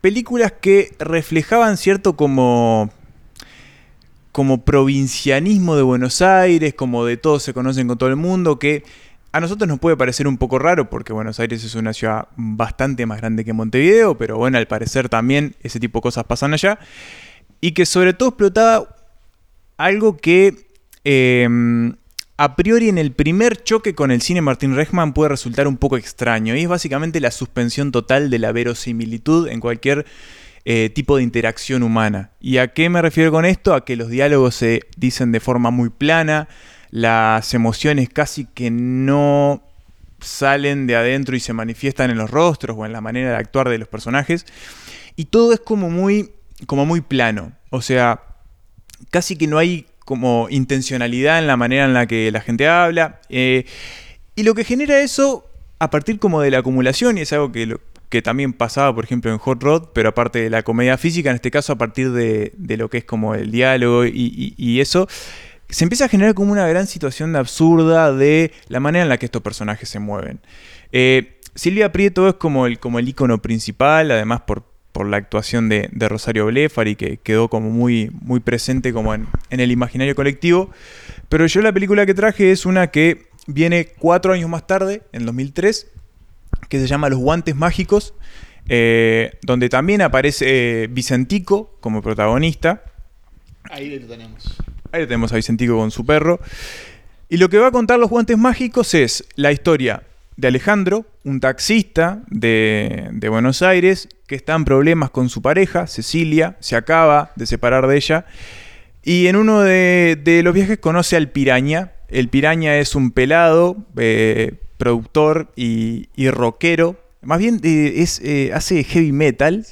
películas que reflejaban cierto como como provincianismo de Buenos Aires, como de todos se conocen con todo el mundo, que a nosotros nos puede parecer un poco raro porque Buenos Aires es una ciudad bastante más grande que Montevideo, pero bueno, al parecer también ese tipo de cosas pasan allá, y que sobre todo explotaba algo que eh, a priori en el primer choque con el cine Martín Rechman puede resultar un poco extraño, y es básicamente la suspensión total de la verosimilitud en cualquier eh, tipo de interacción humana. ¿Y a qué me refiero con esto? A que los diálogos se dicen de forma muy plana, las emociones casi que no salen de adentro y se manifiestan en los rostros o en la manera de actuar de los personajes. Y todo es como muy, como muy plano. O sea, casi que no hay como intencionalidad en la manera en la que la gente habla. eh, y lo que genera eso, a partir como de la acumulación, y es algo que, que también pasaba, por ejemplo, en Hot Rod, pero aparte de la comedia física, en este caso a partir de, de lo que es como el diálogo y, eso, se empieza a generar como una gran situación de absurda de la manera en la que estos personajes se mueven. Eh, Silvia Prieto es como el, como el icono principal, además por, por la actuación de, de Rosario Blefari, que quedó como muy, muy presente como en, en el imaginario colectivo. Pero yo la película que traje es una que viene cuatro años más tarde, en 2003, que se llama Los Guantes Mágicos, eh, donde también aparece eh, Vicentico como protagonista. Ahí lo tenemos. Ahí tenemos a Vicentico con su perro. Y lo que va a contar los guantes mágicos es la historia de Alejandro, un taxista de, de Buenos Aires, que está en problemas con su pareja, Cecilia, se acaba de separar de ella. Y en uno de, de los viajes conoce al Piraña. El Piraña es un pelado, eh, productor y, y rockero. Más bien eh, es, eh, hace heavy metal.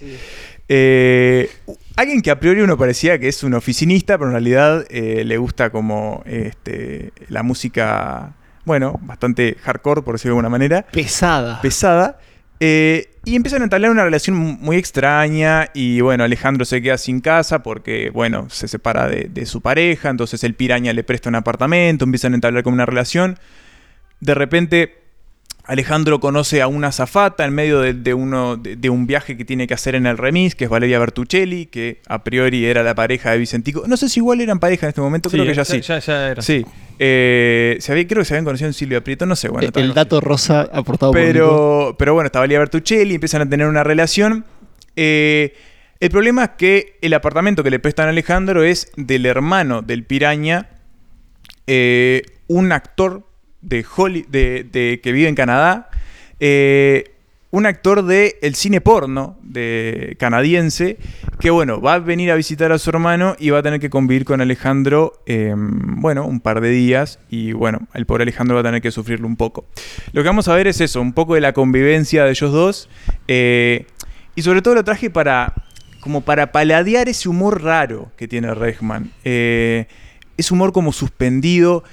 Alguien que a priori uno parecía que es un oficinista, pero en realidad eh, le gusta como este, la música, bueno, bastante hardcore, por decirlo de alguna manera. Pesada. Pesada. Eh, y empiezan a entablar una relación mu- muy extraña y bueno, Alejandro se queda sin casa porque, bueno, se separa de, de su pareja, entonces el piraña le presta un apartamento, empiezan a entablar como una relación. De repente Alejandro conoce a una azafata en medio de, de uno, de, de un viaje que tiene que hacer en el remis, que es Valeria Bertuccelli, que a priori era la pareja de Vicentico. No sé si igual eran pareja en este momento, creo que ya sí. Ya, ya era. Sí. Eh, se había- creo que se habían conocido en Silvia Prieto, no sé. Bueno, el tal- dato rosa aportado por Nico. pero, pero bueno, está Valeria Bertuccelli, empiezan a tener una relación. Eh, el problema es que el apartamento que le prestan a Alejandro es del hermano del piraña, eh, un actor de, Holly- que vive en Canadá, eh, un actor de el cine porno de canadiense, que bueno, va a venir a visitar a su hermano y va a tener que convivir con Alejandro, eh, bueno, un par de días, y bueno, el pobre Alejandro va a tener que sufrirlo un poco. Lo que vamos a ver es eso, un poco de la convivencia de ellos dos, eh, y sobre todo lo traje para, como para paladear ese humor raro que tiene Regman. Eh, es humor como suspendido,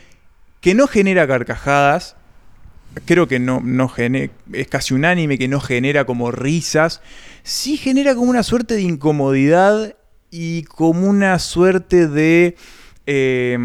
que no genera carcajadas, creo que no, no es casi unánime que no genera como risas, sí genera como una suerte de incomodidad y como una suerte de, eh,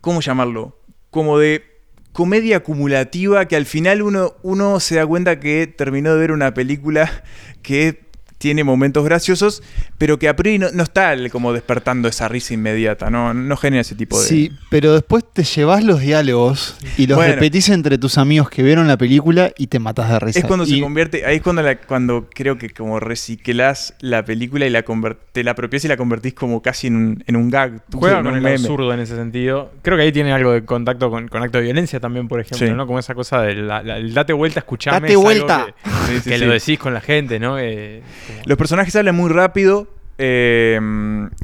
¿cómo llamarlo? Como de comedia acumulativa que al final uno, uno se da cuenta que terminó de ver una película que tiene momentos graciosos, pero que a priori no, no está como despertando esa risa inmediata, no, no genera ese tipo de... Sí, pero después te llevas los diálogos y los Bueno. repetís entre tus amigos que vieron la película y te matas de risa. Es cuando Y- se convierte, ahí es cuando, la- cuando creo que como reciclás la película y la te la apropiás y la convertís como casi en un, en un gag. Juega con un el absurdo en ese sentido. Creo que ahí tiene algo de contacto con, con acto de violencia también, por ejemplo, Sí. ¿no? Como esa cosa del date vuelta, escuchame. Date es vuelta. Que, Sí, sí, que sí. lo decís con la gente, ¿no? Eh, como- Los personajes hablan muy rápido eh,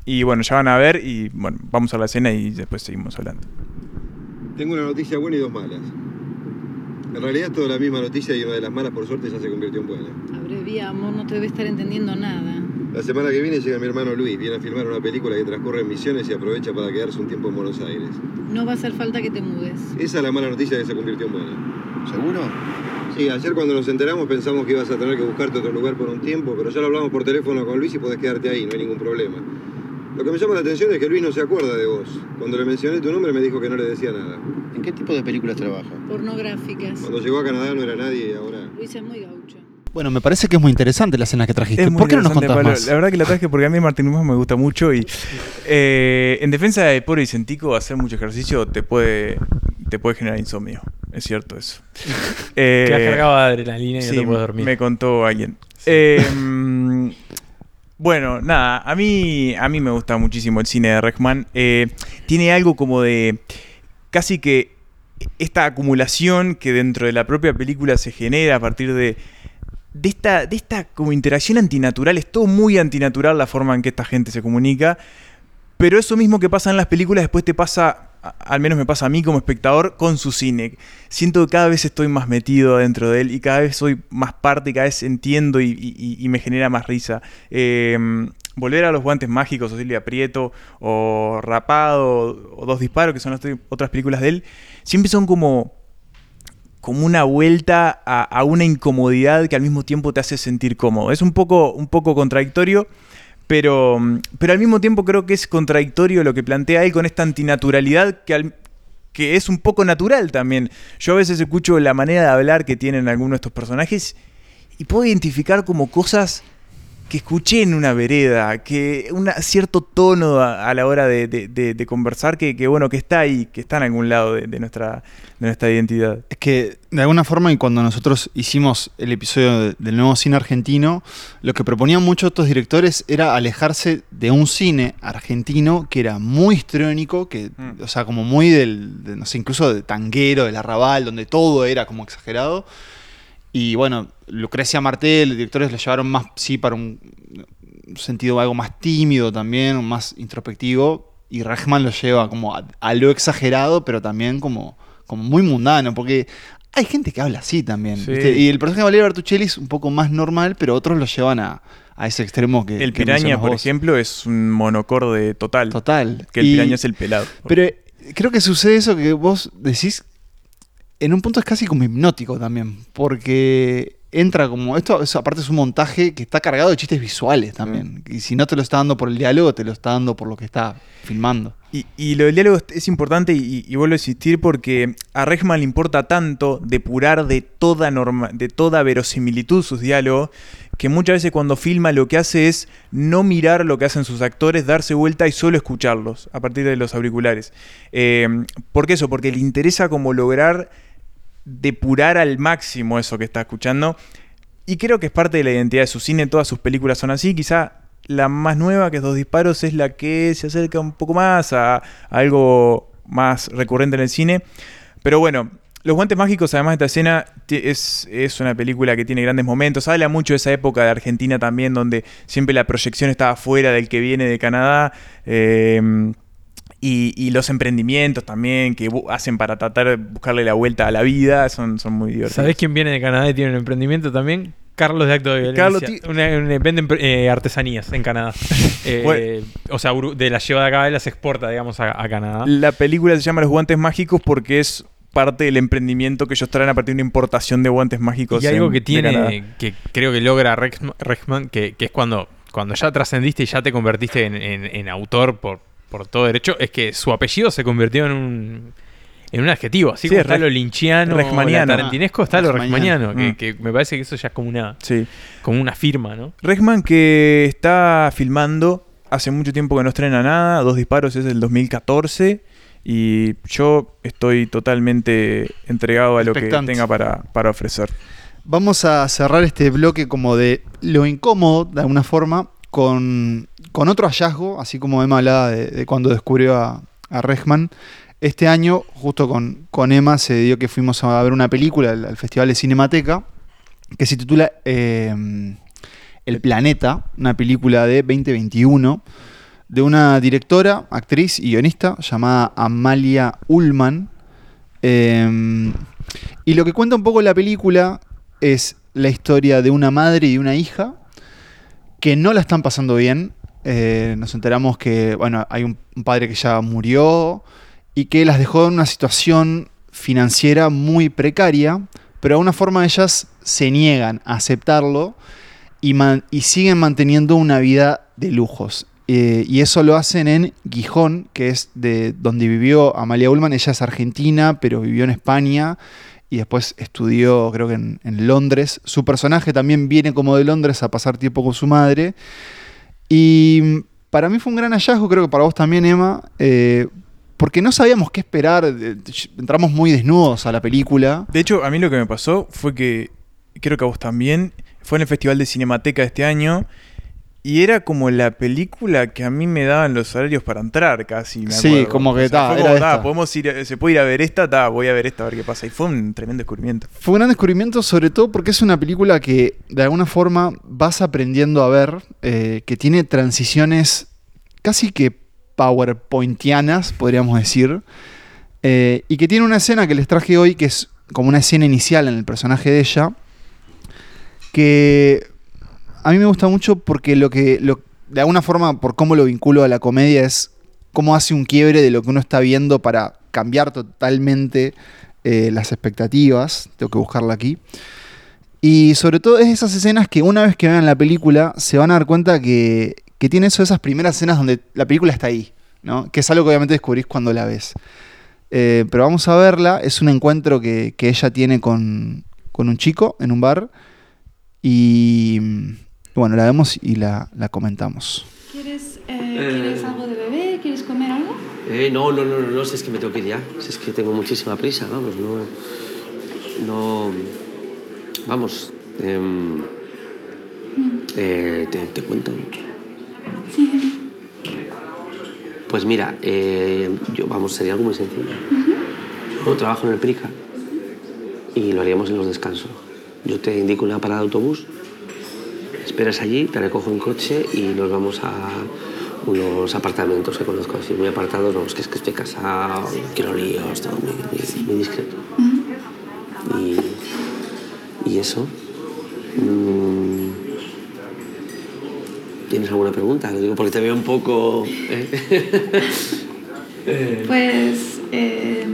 y bueno, ya van a ver y bueno, vamos a la escena y después seguimos hablando. Tengo una noticia buena y dos malas. En realidad es toda la misma noticia y una de las malas por suerte ya se convirtió en buena. Abrevia, amor, no te debe estar entendiendo nada. La semana que viene llega mi hermano Luis, viene a filmar una película que transcurre en Misiones y aprovecha para quedarse un tiempo en Buenos Aires. No va a hacer falta que te mudes. Esa es la mala noticia que se convirtió en buena. ¿Seguro? Sí, ayer cuando nos enteramos pensamos que ibas a tener que buscarte otro lugar por un tiempo, pero ya lo hablamos por teléfono con Luis y podés quedarte ahí, no hay ningún problema. Lo que me llama la atención es que Luis no se acuerda de vos. Cuando le mencioné tu nombre me dijo que no le decía nada. ¿En qué tipo de películas trabaja? Pornográficas. Cuando llegó a Canadá no era nadie y ahora... Luis es muy gaucho. Bueno, me parece que es muy interesante la escena que trajiste. Es muy ¿Por qué no nos contás Pablo. más? La verdad que la traje porque a mí Martín Humás me gusta mucho y eh, en defensa de pobre Vicentico hacer mucho ejercicio te puede, te puede generar insomnio. Es cierto eso. Eh, Quedas cargado adrenalina y no te puedes dormir. Me contó alguien. Eh, mm, bueno, nada, a mí, a mí me gusta muchísimo el cine de Regman. Eh, tiene algo como de casi que esta acumulación que dentro de la propia película se genera a partir de, de esta, de esta como interacción antinatural. Es todo muy antinatural la forma en que esta gente se comunica. Pero eso mismo que pasa en las películas después te pasa, al menos me pasa a mí como espectador, con su cine. Siento que cada vez estoy más metido dentro de él y cada vez soy más parte, cada vez entiendo y, me genera más risa. Eh, volver a los guantes mágicos, o Silvia Prieto, o Rapado, o Dos Disparos, que son las otras películas de él, siempre son como como una vuelta a, a una incomodidad que al mismo tiempo te hace sentir cómodo. Es un poco, un poco contradictorio, pero, pero al mismo tiempo creo que es contradictorio lo que plantea él con esta antinaturalidad que, al- que es un poco natural también. Yo a veces escucho la manera de hablar que tienen algunos de estos personajes y puedo identificar como cosas que escuché en una vereda, que un cierto tono a, a la hora de, de- de- de conversar que, que, bueno, que está ahí, que está en algún lado de, nuestra, de nuestra identidad. Es que de alguna forma y cuando nosotros hicimos el episodio de- del nuevo cine argentino, lo que proponían muchos estos directores era alejarse de un cine argentino que era muy histriónico, que, Mm. o sea, como muy del, de, no sé, incluso de tanguero, del arrabal, donde todo era como exagerado. Y bueno, Lucrecia Martel, los directores lo llevaron más, sí, para un sentido algo más tímido también, más introspectivo. Y Rachman lo lleva como a, a lo exagerado, pero también como, como muy mundano, porque hay gente que habla así también. Sí. ¿viste? Y el personaje de Valeria Bertuccelli es un poco más normal, pero otros lo llevan a, a ese extremo que. El que piraña, por vos. ejemplo, es un monocorde total. Total. Que el Y- piraña es el pelado. Pero eh, creo que sucede eso que vos decís. En un punto es casi como hipnótico también. Porque entra como. Esto es, aparte es un montaje que está cargado de chistes visuales también. Y si no te lo está dando por el diálogo, te lo está dando por lo que está filmando. Y, y lo del diálogo es- es importante y, y vuelvo a insistir porque a Regman le importa tanto depurar de toda, norma, de toda verosimilitud sus diálogos que muchas veces cuando filma lo que hace es no mirar lo que hacen sus actores, darse vuelta y solo escucharlos a partir de los auriculares. Eh, ¿Por qué eso? Porque le interesa como lograr depurar al máximo eso que está escuchando. Y creo que es parte de la identidad de su cine, todas sus películas son así. Quizá la más nueva, que es Dos Disparos, es la que se acerca un poco más a, algo más recurrente en el cine. Pero bueno, Los Guantes Mágicos, además de esta escena, es, es una película que tiene grandes momentos. Habla mucho de esa época de Argentina también, donde siempre la proyección estaba fuera del que viene de Canadá. Eh, y, y los emprendimientos también que hacen para tratar de buscarle la vuelta a la vida son, son muy divertidos. ¿Sabés quién viene de Canadá y tiene un emprendimiento también? Carlos de Acto de Violencia. Carlos Una- una- venden eh, artesanías en Canadá. Eh, Bueno. O sea, de la lleva de acá y las exporta, digamos, a, a Canadá. La película se llama Los Guantes Mágicos porque es parte del emprendimiento que ellos traen a partir de una importación de guantes mágicos. Y algo en- que tiene, que creo que logra Rexman, Rexman, que, que es cuando, cuando ya trascendiste y ya te convertiste en, en- en autor por, por todo derecho, es que su apellido se convirtió en un, en un adjetivo. Así Sí, como es está lo linchiano, tarantinesco, está lo Rexmaniano. rexmaniano, Mm. que, que me parece que eso ya es como una, Sí. como una firma, ¿no? Regman que está filmando hace mucho tiempo que no estrena nada, Dos Disparos es del 2014 y yo estoy totalmente entregado a lo que tenga para, para ofrecer. Vamos a cerrar este bloque como de lo incómodo, de alguna forma, con, con otro hallazgo, así como Emma hablaba de, cuando descubrió a, a Rechman. Este año, justo con, Emma, se dio que fuimos a ver una película al, al Festival de Cinemateca que se titula eh, El Planeta, una película de 2021 de una directora, actriz y guionista llamada Amalia Ullman. Eh, y lo que cuenta un poco la película es la historia de una madre y una hija que no la están pasando bien. Eh, nos enteramos que, bueno, hay un, padre que ya murió y que las dejó en una situación financiera muy precaria, pero de alguna forma ellas se niegan a aceptarlo y, siguen manteniendo una vida de lujos. Eh, y eso lo hacen en Gijón, que es de donde vivió Amalia Ullman. Ella es argentina, pero vivió en España y después estudió, creo que en Londres. Su personaje también viene como de Londres a pasar tiempo con su madre. Y mm, para mí fue un gran hallazgo, creo que para vos también, Emma, eh, porque no sabíamos qué esperar. Entramos muy desnudos a la película. De hecho, a mí lo que me pasó fue que, creo que a vos también, fue en el Festival de Cinemateca de este año y era como la película que a mí me daban los horarios para entrar casi. me Sí, como que O sea, ta, fue era como, esta. ta, podemos ir, a- se puede ir a ver esta, ta, voy a ver esta a ver qué pasa. Y fue un tremendo descubrimiento. Fue un gran descubrimiento, sobre todo porque es una película que de alguna forma vas aprendiendo a ver, eh, que tiene transiciones casi que powerpointianas, podríamos decir, eh, y que tiene una escena que les traje hoy, que es como una escena inicial en el personaje de ella, que a mí me gusta mucho porque lo que, de alguna forma, por cómo lo vinculo a la comedia, es cómo hace un quiebre de lo que uno está viendo para cambiar totalmente eh, las expectativas. Tengo que buscarla aquí. Y sobre todo es esas escenas que una vez que vean la película se van a dar cuenta que, que tiene eso esas primeras escenas donde la película está ahí, ¿no? Que es algo que obviamente descubrís cuando la ves. Eh, pero vamos a verla, es un encuentro que, que ella tiene con, con un chico en un bar y bueno, la vemos y la, la comentamos. ¿Quieres, eh, ¿Quieres algo de beber? ¿Quieres comer algo? Eh, no, no, no, no, no, si es que me tengo que ir ya. Si es que tengo muchísima prisa, vamos, no. No. Vamos. em, eh, te, te cuento. Pues mira, eh, yo, vamos, sería algo muy sencillo. Yo trabajo en el Prica y lo haríamos en los descansos. Yo te indico una parada de autobús, esperas allí, te recojo en coche y nos vamos a unos apartamentos que conozco así, muy apartados, es que, es que estoy casado, quiero líos, todo muy, discreto. Y, y eso. mm, ¿Tienes alguna pregunta? Lo digo porque te veo un poco... Eh, Pues. eh,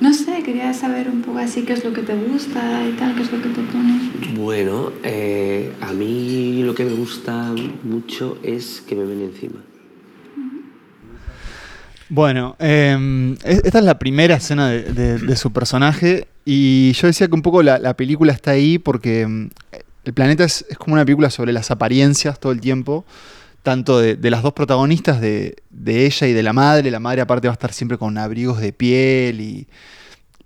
no sé, quería saber un poco así qué es lo que te gusta y tal, qué es lo que te pone. Bueno, eh, a mí lo que me gusta mucho es que me ven encima. Bueno, eh, es- esta es la primera escena de, de- de su personaje y yo decía que un poco la, la película está ahí porque mm, el planeta es, es como una película sobre las apariencias todo el tiempo, tanto de, de las dos protagonistas, de, de ella y de la madre. La madre aparte va a estar siempre con abrigos de piel y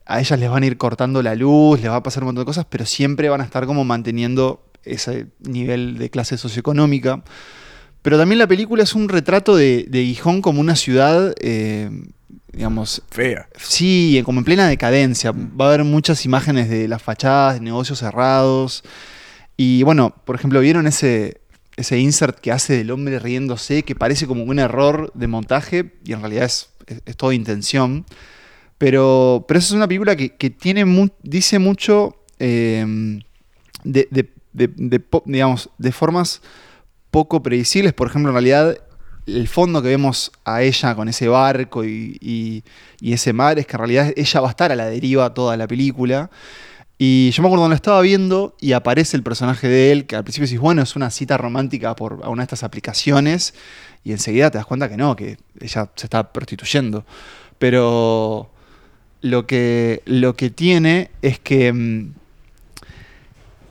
a ellas les van a ir cortando la luz, les va a pasar un montón de cosas, pero siempre van a estar como manteniendo ese nivel de clase socioeconómica. Pero también la película es un retrato de, de Gijón como una ciudad, eh, digamos... Fea. Sí, como en plena decadencia. Va a haber muchas imágenes de las fachadas, de negocios cerrados. Y bueno, por ejemplo, ¿vieron ese, ese insert que hace del hombre riéndose, que parece como un error de montaje y en realidad es, todo intención? Pero, pero esa es una película que, que tiene dice mucho eh, de, de- de- digamos, de formas poco predecibles. Por ejemplo, en realidad, el fondo que vemos a ella con ese barco y, y- y ese mar es que en realidad ella va a estar a la deriva toda la película. Y yo me acuerdo cuando la estaba viendo y aparece el personaje de él, que al principio decís, bueno, es una cita romántica por una de estas aplicaciones, y enseguida te das cuenta que no, que ella se está prostituyendo. Pero lo que, lo que tiene es que mm,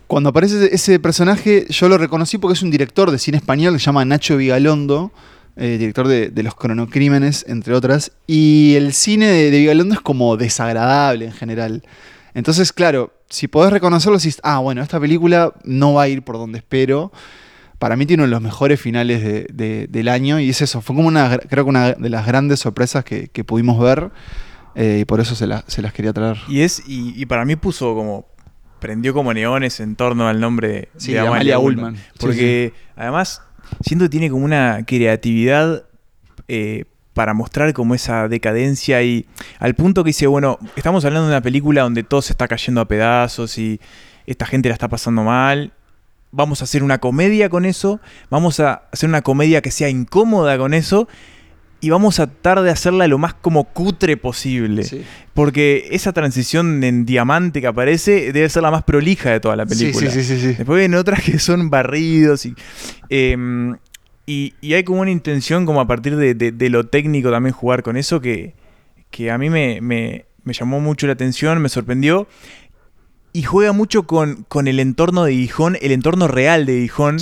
cuando aparece ese- ese personaje, yo lo reconocí porque es un director de cine español que se llama Nacho Vigalondo, eh, director de, de Los Cronocrímenes, entre otras. Y el cine de, de Vigalondo es como desagradable en general. Entonces, claro, si podés reconocerlo, decís, ah, bueno, esta película no va a ir por donde espero. Para mí tiene uno de los mejores finales de- de- del año y es eso, fue como una, creo que una de las grandes sorpresas que, que pudimos ver eh, y por eso se, la- se las quería traer. Y es y, y para mí puso como prendió como neones en torno al nombre de, Sí, de Amalia, Amalia Ullman. Sí, Porque además siento que tiene como una creatividad eh, para mostrar como esa decadencia y al punto que dice, bueno, estamos hablando de una película donde todo se está cayendo a pedazos y esta gente la está pasando mal. Vamos a hacer una comedia con eso, vamos a hacer una comedia que sea incómoda con eso y vamos a tratar de hacerla lo más como cutre posible. Porque esa transición en diamante que aparece debe ser la más prolija de toda la película. sí, sí, sí. Después vienen otras que son barridos y, em, y, y hay como una intención como a partir de, de- de lo técnico también jugar con eso que, que a mí me, me- me llamó mucho la atención, me sorprendió. Y juega mucho con, con el entorno de Gijón, el entorno real de Gijón.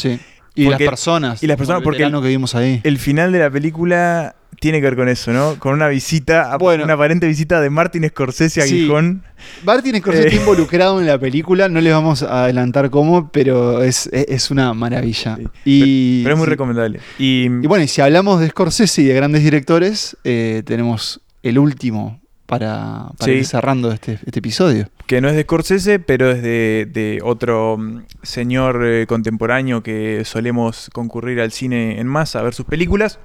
Y las personas. Y las personas, el porque veterano que vimos ahí. el final de la película tiene que ver con eso, ¿no? Con una visita, a- una aparente visita de Martin Scorsese a Sí. Gijón. Martin Scorsese Eh. está involucrado en la película, no les vamos a adelantar cómo, pero es, es- es una maravilla. y, Pero es muy sí. recomendable. Y, Y bueno, y si hablamos de Scorsese y de grandes directores, eh, tenemos el último para, para Sí. ir cerrando este, este episodio. que no es de Scorsese, pero es de, de otro mm, señor eh, contemporáneo que solemos concurrir al cine en masa a ver sus películas.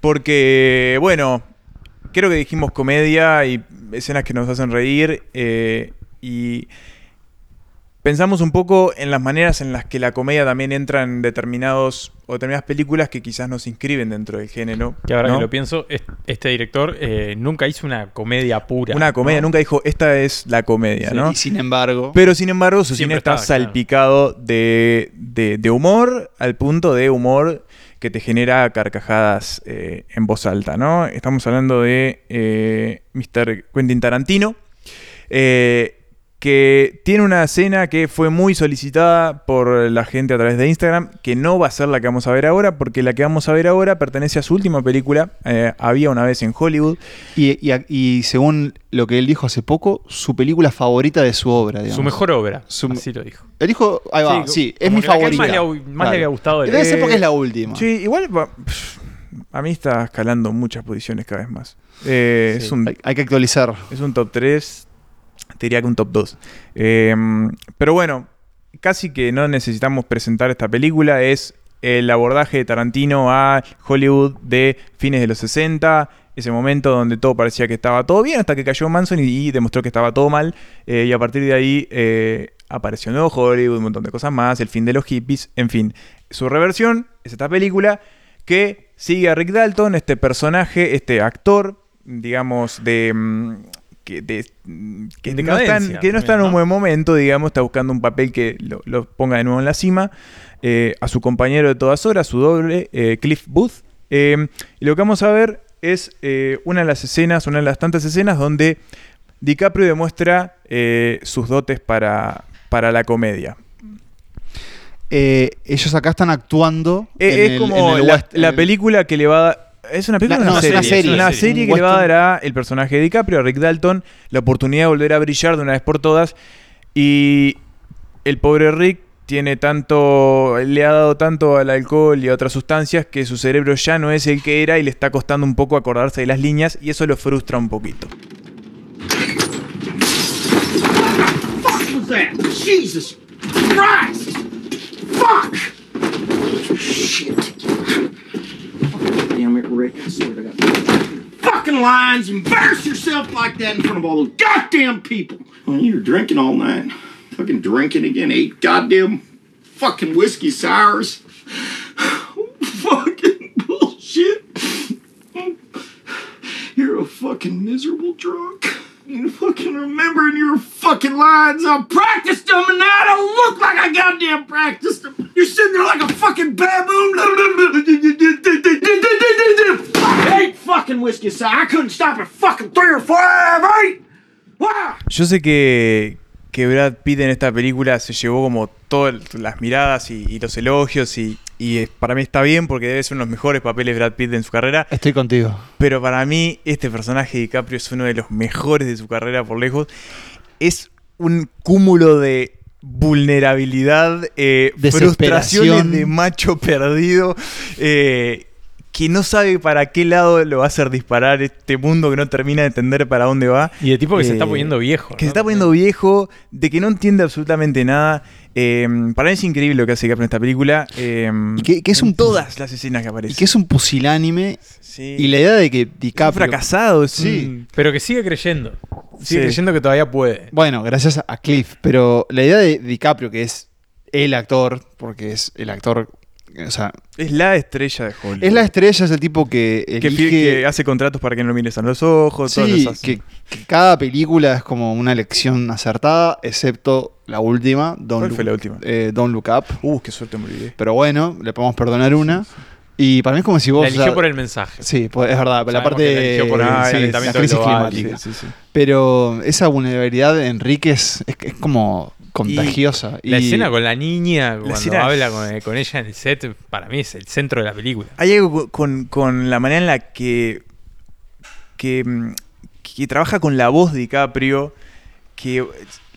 Porque, bueno, creo que dijimos comedia y escenas que nos hacen reír. eh, y pensamos un poco en las maneras en las que la comedia también entra en determinados o determinadas películas que quizás nos inscriben dentro del género. Que ahora ¿no? que lo pienso, es- este director eh, nunca hizo una comedia pura. Una comedia, ¿no? nunca dijo, esta es la comedia, Sí, ¿no? Y sin embargo. Pero sin embargo, su cine está está, claro. salpicado de, de- de humor, al punto de humor que te genera carcajadas eh, en voz alta, ¿no? Estamos hablando de eh, Mr. Quentin Tarantino, eh, que tiene una escena que fue muy solicitada por la gente a través de Instagram, que no va a ser la que vamos a ver ahora, porque la que vamos a ver ahora pertenece a su última película, eh, Había una vez en Hollywood. Y, y- y según lo que él dijo hace poco, su película favorita de su obra. digamos. Su mejor obra, Su- así lo dijo. Él dijo, ahí va, Sí, sí, es mi que la que favorita. más le más le había gustado de Debe ser porque es la última. Sí, igual va- pff, a mí está escalando muchas posiciones cada vez más. Eh, Sí, es un, hay, hay que actualizar. es un top 3, te diría que un top 2. Eh, pero bueno, casi que no necesitamos presentar esta película, es el abordaje de Tarantino a Hollywood de fines de los 60, ese momento donde todo parecía que estaba todo bien hasta que cayó Manson y, demostró que estaba todo mal, eh, y a partir de ahí eh, apareció nuevo Hollywood, un montón de cosas más, el fin de los hippies, en fin. Su reversión es esta película que sigue a Rick Dalton, este personaje, este actor, digamos, de... mm, que, de- que En no está, en- decadencia que no está en un buen momento, digamos, está buscando un papel que lo, lo ponga de nuevo en la cima. eh, a su compañero de todas horas, su doble, eh, Cliff Booth. Eh, y lo que vamos a ver es eh, una de las escenas, una de las tantas escenas donde DiCaprio demuestra eh, sus dotes para, para la comedia. Eh, ellos acá están actuando. Eh, en es el- como en el la, west- la en el- película que le va a dar. ¿Es una película? La- no, una es una serie. serie, una serie que le va a dar a el personaje de DiCaprio, a Rick Dalton, la oportunidad de volver a brillar de una vez por todas. Y el pobre Rick tiene tanto. le ha dado tanto al alcohol y a otras sustancias que su cerebro ya no es el que era y le está costando un poco acordarse de las líneas y eso lo frustra un poquito. Jesus Christ! Fuck! Shit. Damn it, Rick. I swear to God. Fucking lines. Embarrass yourself like that in front of all those goddamn people. Well, you were drinking all night. Fucking drinking again. Eight goddamn fucking whiskey sours. fucking bullshit. You're a fucking miserable drunk. You fucking remembering your fucking lines. I practiced them and now I don't look like I goddamn practiced them. You're sitting there like a fucking baboon. Eight fucking whiskey sours. I couldn't stop at fucking three or five, eight. Wow. Yo sé que, que Brad Pitt en esta película se llevó como todas las miradas y los elogios y, y, para mí está bien porque debe ser uno de los mejores papeles de Brad Pitt en su carrera. Estoy contigo. Pero para mí este personaje de DiCaprio es uno de los mejores de su carrera por lejos. Es un cúmulo de vulnerabilidad, eh, frustraciones de macho perdido. eh, que no sabe para qué lado lo va a hacer disparar este mundo que no termina de entender para dónde va. Y de tipo que se Eh, está poniendo viejo. Que se está poniendo viejo, de que no entiende absolutamente nada. Eh, para mí es increíble lo que hace DiCaprio en esta película. eh, Y que, que es en un todas las escenas que aparecen. Y que es un pusilánime. Sí. Y la idea de que DiCaprio. fracasado, es Sí. Pero que sigue creyendo. Sigue Sí. creyendo que todavía puede. Bueno, gracias a Cliff. Pero la idea de DiCaprio, que es el actor, porque es el actor. O sea, Es la estrella de Hollywood. es la estrella, es el tipo que. que, elige- que hace contratos para que no lo mires a los ojos. todas Sí, esas- que, que cada película es como una elección acertada, excepto la última, Don't, ¿Cuál Look, fue la última? eh, Don't Look Up. Uh, qué suerte me olvidé. Pero bueno, le podemos perdonar una. Y para mí es como si vos... La o eligió sea, por el mensaje. Sí, pues, es verdad, pero la Sabemos parte la eligió por el sí, la crisis global, climática. sí, sí, sí. Pero esa vulnerabilidad de Enrique es, es, es como contagiosa. La Y- escena con la niña, cuando habla con, con ella en el set, para mí es el centro de la película. Hay algo con, con la manera en la que, que, mm, que trabaja con la voz de DiCaprio, que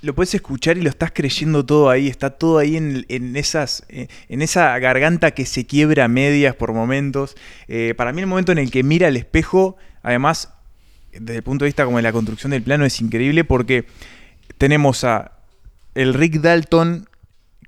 lo puedes escuchar y lo estás creyendo todo ahí, está todo ahí en, en esas, eh, en esa garganta que se quiebra a medias por momentos. Eh, para mí el momento en el que mira al espejo, además, desde el punto de vista como de la construcción del plano, es increíble porque tenemos a el Rick Dalton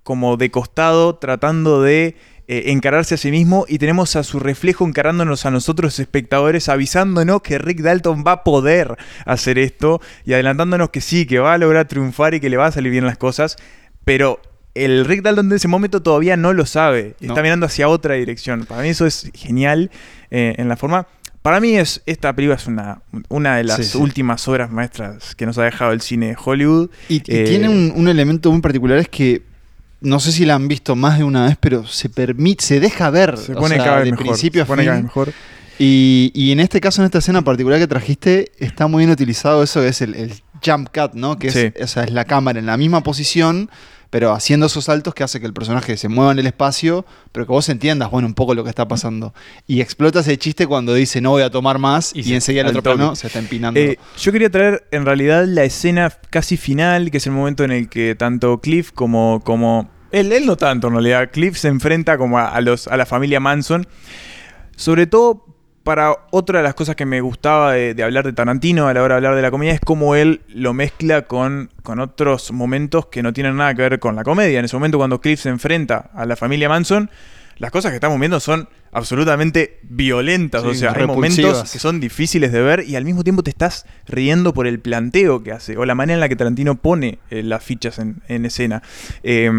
como de costado tratando de eh, encararse a sí mismo y tenemos a su reflejo encarándonos a nosotros espectadores avisándonos que Rick Dalton va a poder hacer esto y adelantándonos que sí, que va a lograr triunfar y que le va a salir bien las cosas, pero el Rick Dalton de ese momento todavía no lo sabe, está mirando hacia otra dirección. Para mí eso es genial eh, en la forma. Para mí es esta película es una, una de las Sí, sí. últimas obras maestras que nos ha dejado el cine de Hollywood. Y, y Eh, tiene un, un elemento muy particular, es que no sé si la han visto más de una vez, pero se permite, se deja ver. Se o pone sea, cada vez de mejor, principio a se pone cada fin. vez mejor. Y, y en este caso, en esta escena particular que trajiste, está muy bien utilizado eso, es el, el jump cut, ¿no? Que es, Sí. o sea, es la cámara en la misma posición, pero haciendo esos saltos que hace que el personaje se mueva en el espacio, pero que vos entiendas, bueno, un poco lo que está pasando. Y explota ese chiste cuando dice, no voy a tomar más, y, se- enseguida el otro plano se está empinando. Eh, yo quería traer en realidad la escena casi final, que es el momento en el que tanto Cliff como. como él, él no tanto en realidad. Cliff se enfrenta como a, a los, a la familia Manson. Sobre todo para otra de las cosas que me gustaba de, de hablar de Tarantino a la hora de hablar de la comedia es cómo él lo mezcla con, con otros momentos que no tienen nada que ver con la comedia. En ese momento cuando Cliff se enfrenta a la familia Manson, las cosas que estamos viendo son absolutamente violentas. Sí, o sea, hay momentos que son difíciles de ver y al mismo tiempo te estás riendo por el planteo que hace o la manera en la que Tarantino pone eh, las fichas en, en escena. Eh,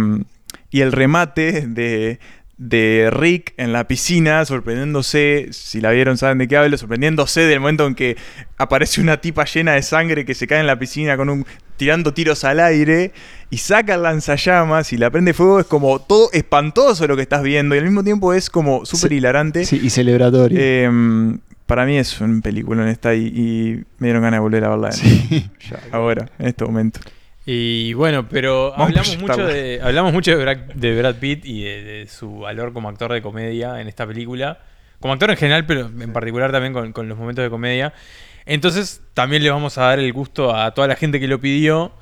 y el remate de, de Rick en la piscina, sorprendiéndose, si la vieron saben de qué hablo, sorprendiéndose del momento en que aparece una tipa llena de sangre que se cae en la piscina con un tirando tiros al aire y saca el lanzallamas y la prende fuego, es como todo espantoso lo que estás viendo y al mismo tiempo es como súper Sí. hilarante. Sí, y celebratorio. Eh, para mí es un película en esta y, y me dieron ganas de volver a verla de nuevo. ahora, en este momento. Y bueno, pero hablamos mucho, de, hablamos mucho de Brad, de Brad Pitt y de, de su valor como actor de comedia en esta película. Como actor en general, pero en particular también con, con los momentos de comedia. Entonces también le vamos a dar el gusto a toda la gente que lo pidió.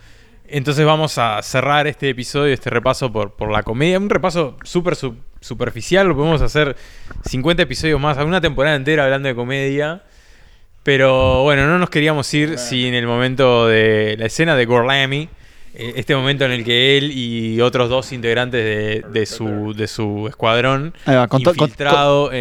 Entonces vamos a cerrar este episodio, este repaso por, por la comedia. Un repaso súper su- superficial, lo podemos hacer 50 episodios más, una temporada entera hablando de comedia. Pero bueno, no nos queríamos ir sin el momento de la escena de Gorlami. eh, Este momento en el que él y otros dos integrantes de, de su, de su escuadrón va, con infiltrado con-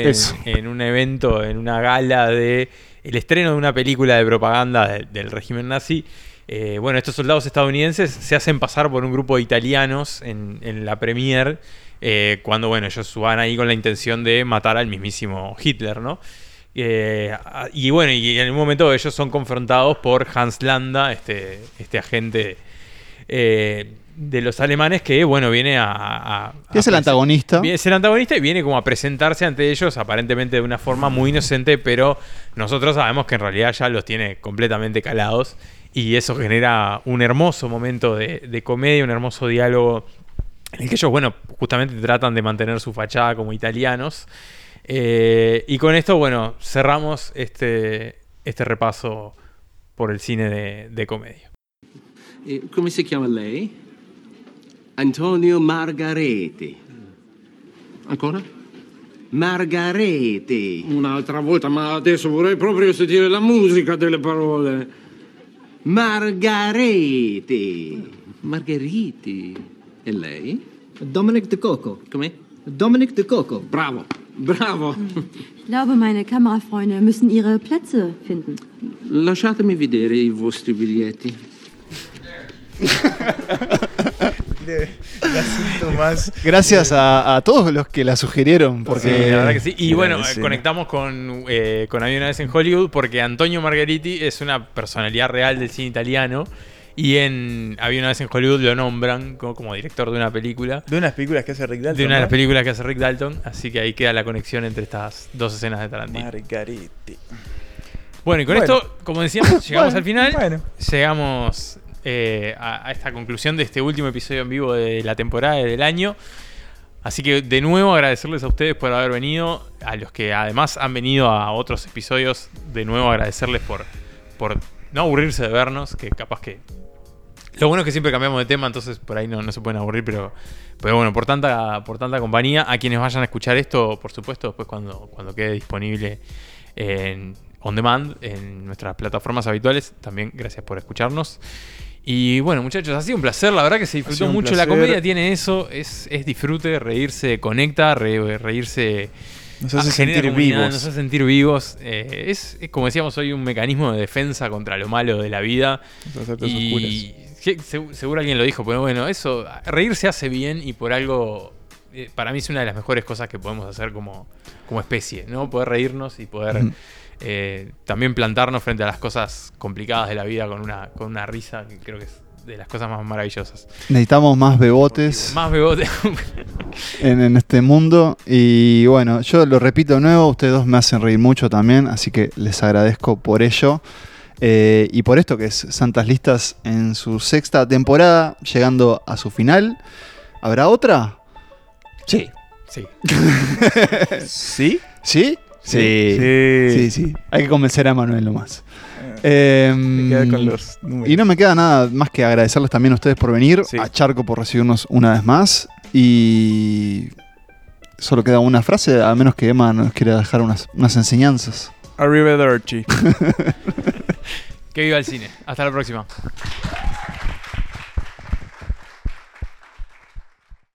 en, un evento, en una gala de el estreno de una película de propaganda de- del régimen nazi. Eh, bueno, estos soldados estadounidenses se hacen pasar por un grupo de italianos en, en la premier, eh, cuando bueno, ellos van ahí con la intención de matar al mismísimo Hitler, ¿no? Eh, a- y bueno, y en un momento ellos son confrontados por Hans Landa, este, este agente eh, de los alemanes que, bueno, viene a... a- a es el antagonista. Es el antagonista y viene como a presentarse ante ellos, aparentemente de una forma muy inocente, pero nosotros sabemos que en realidad ya los tiene completamente calados. Y eso genera un hermoso momento de, de comedia, un hermoso diálogo en el que ellos, bueno, justamente tratan de mantener su fachada como italianos. Eh, y con esto, bueno, cerramos este, este repaso por el cine de, de comedia. Eh, come si chiama lei? Antonio Margarete. Ancora? Margarete. Un'altra volta, ma adesso vorrei proprio sentire la musica delle parole. Margarete. Margheriti. E lei? Dominic De Coco. Come? Dominic De Coco. Bravo, bravo. Ich glaube, meine Kamerafreunde müssen ihre Plätze finden. Lasciatemi vedere i vostri biglietti. más. Gracias a, a todos los que la sugirieron. Porque Sí, la verdad que sí. Y bueno, escena. conectamos con, eh, con Había una vez en Hollywood porque Antonio Margheriti es una personalidad real del cine italiano. Y en Había una vez en Hollywood lo nombran como, como director de una película. De unas películas que hace Rick Dalton. De una de las películas que hace Rick Dalton. Así que ahí queda la conexión entre estas dos escenas de Tarantino. Margariti. Bueno, y con Bueno. esto, como decíamos, llegamos Bueno, al final. bueno. Llegamos eh, a, a esta conclusión de este último episodio en vivo de la temporada y del año. Así que de nuevo agradecerles a ustedes por haber venido. A los que además han venido a otros episodios, de nuevo agradecerles por, por no aburrirse de vernos. Que capaz que. Lo bueno es que siempre cambiamos de tema, entonces por ahí no, no se pueden aburrir, pero, pero bueno, por tanta, por tanta compañía. A quienes vayan a escuchar esto, por supuesto, después cuando, cuando quede disponible en on demand en nuestras plataformas habituales. También gracias por escucharnos. Y bueno, muchachos, ha sido un placer. La verdad que se disfrutó mucho. La comedia tiene eso: es, es disfrute, reírse, conecta, re- reírse. Nos hace sentir vivos. Nos hace sentir vivos. Eh, es, es, como decíamos hoy, un mecanismo de defensa contra lo malo de la vida. Y seguro alguien lo dijo, pero bueno, eso, reírse hace bien y por algo, eh, para mí es una de las mejores cosas que podemos hacer como, como especie, ¿no? Poder reírnos y poder eh, también plantarnos frente a las cosas complicadas de la vida con una, con una risa, que creo que es de las cosas más maravillosas. necesitamos más bebotes Más bebote. en, en este mundo. Y bueno, yo lo repito de nuevo, ustedes dos me hacen reír mucho también, así que les agradezco por ello. Eh, y por esto que es Santas Listas en su sexta temporada, llegando a su final. ¿Habrá otra? Sí. Sí. ¿Sí? ¿Sí? Sí. Sí. Sí, sí. Hay que convencer a Manuel nomás. Em, queda con los y no me queda nada más que agradecerles también a ustedes por venir, Sí. a Charco por recibirnos una vez más. Y solo queda una frase, a menos que Emma nos quiera dejar unas, unas enseñanzas. Arrivederci. Que viva el cine. Hasta la próxima.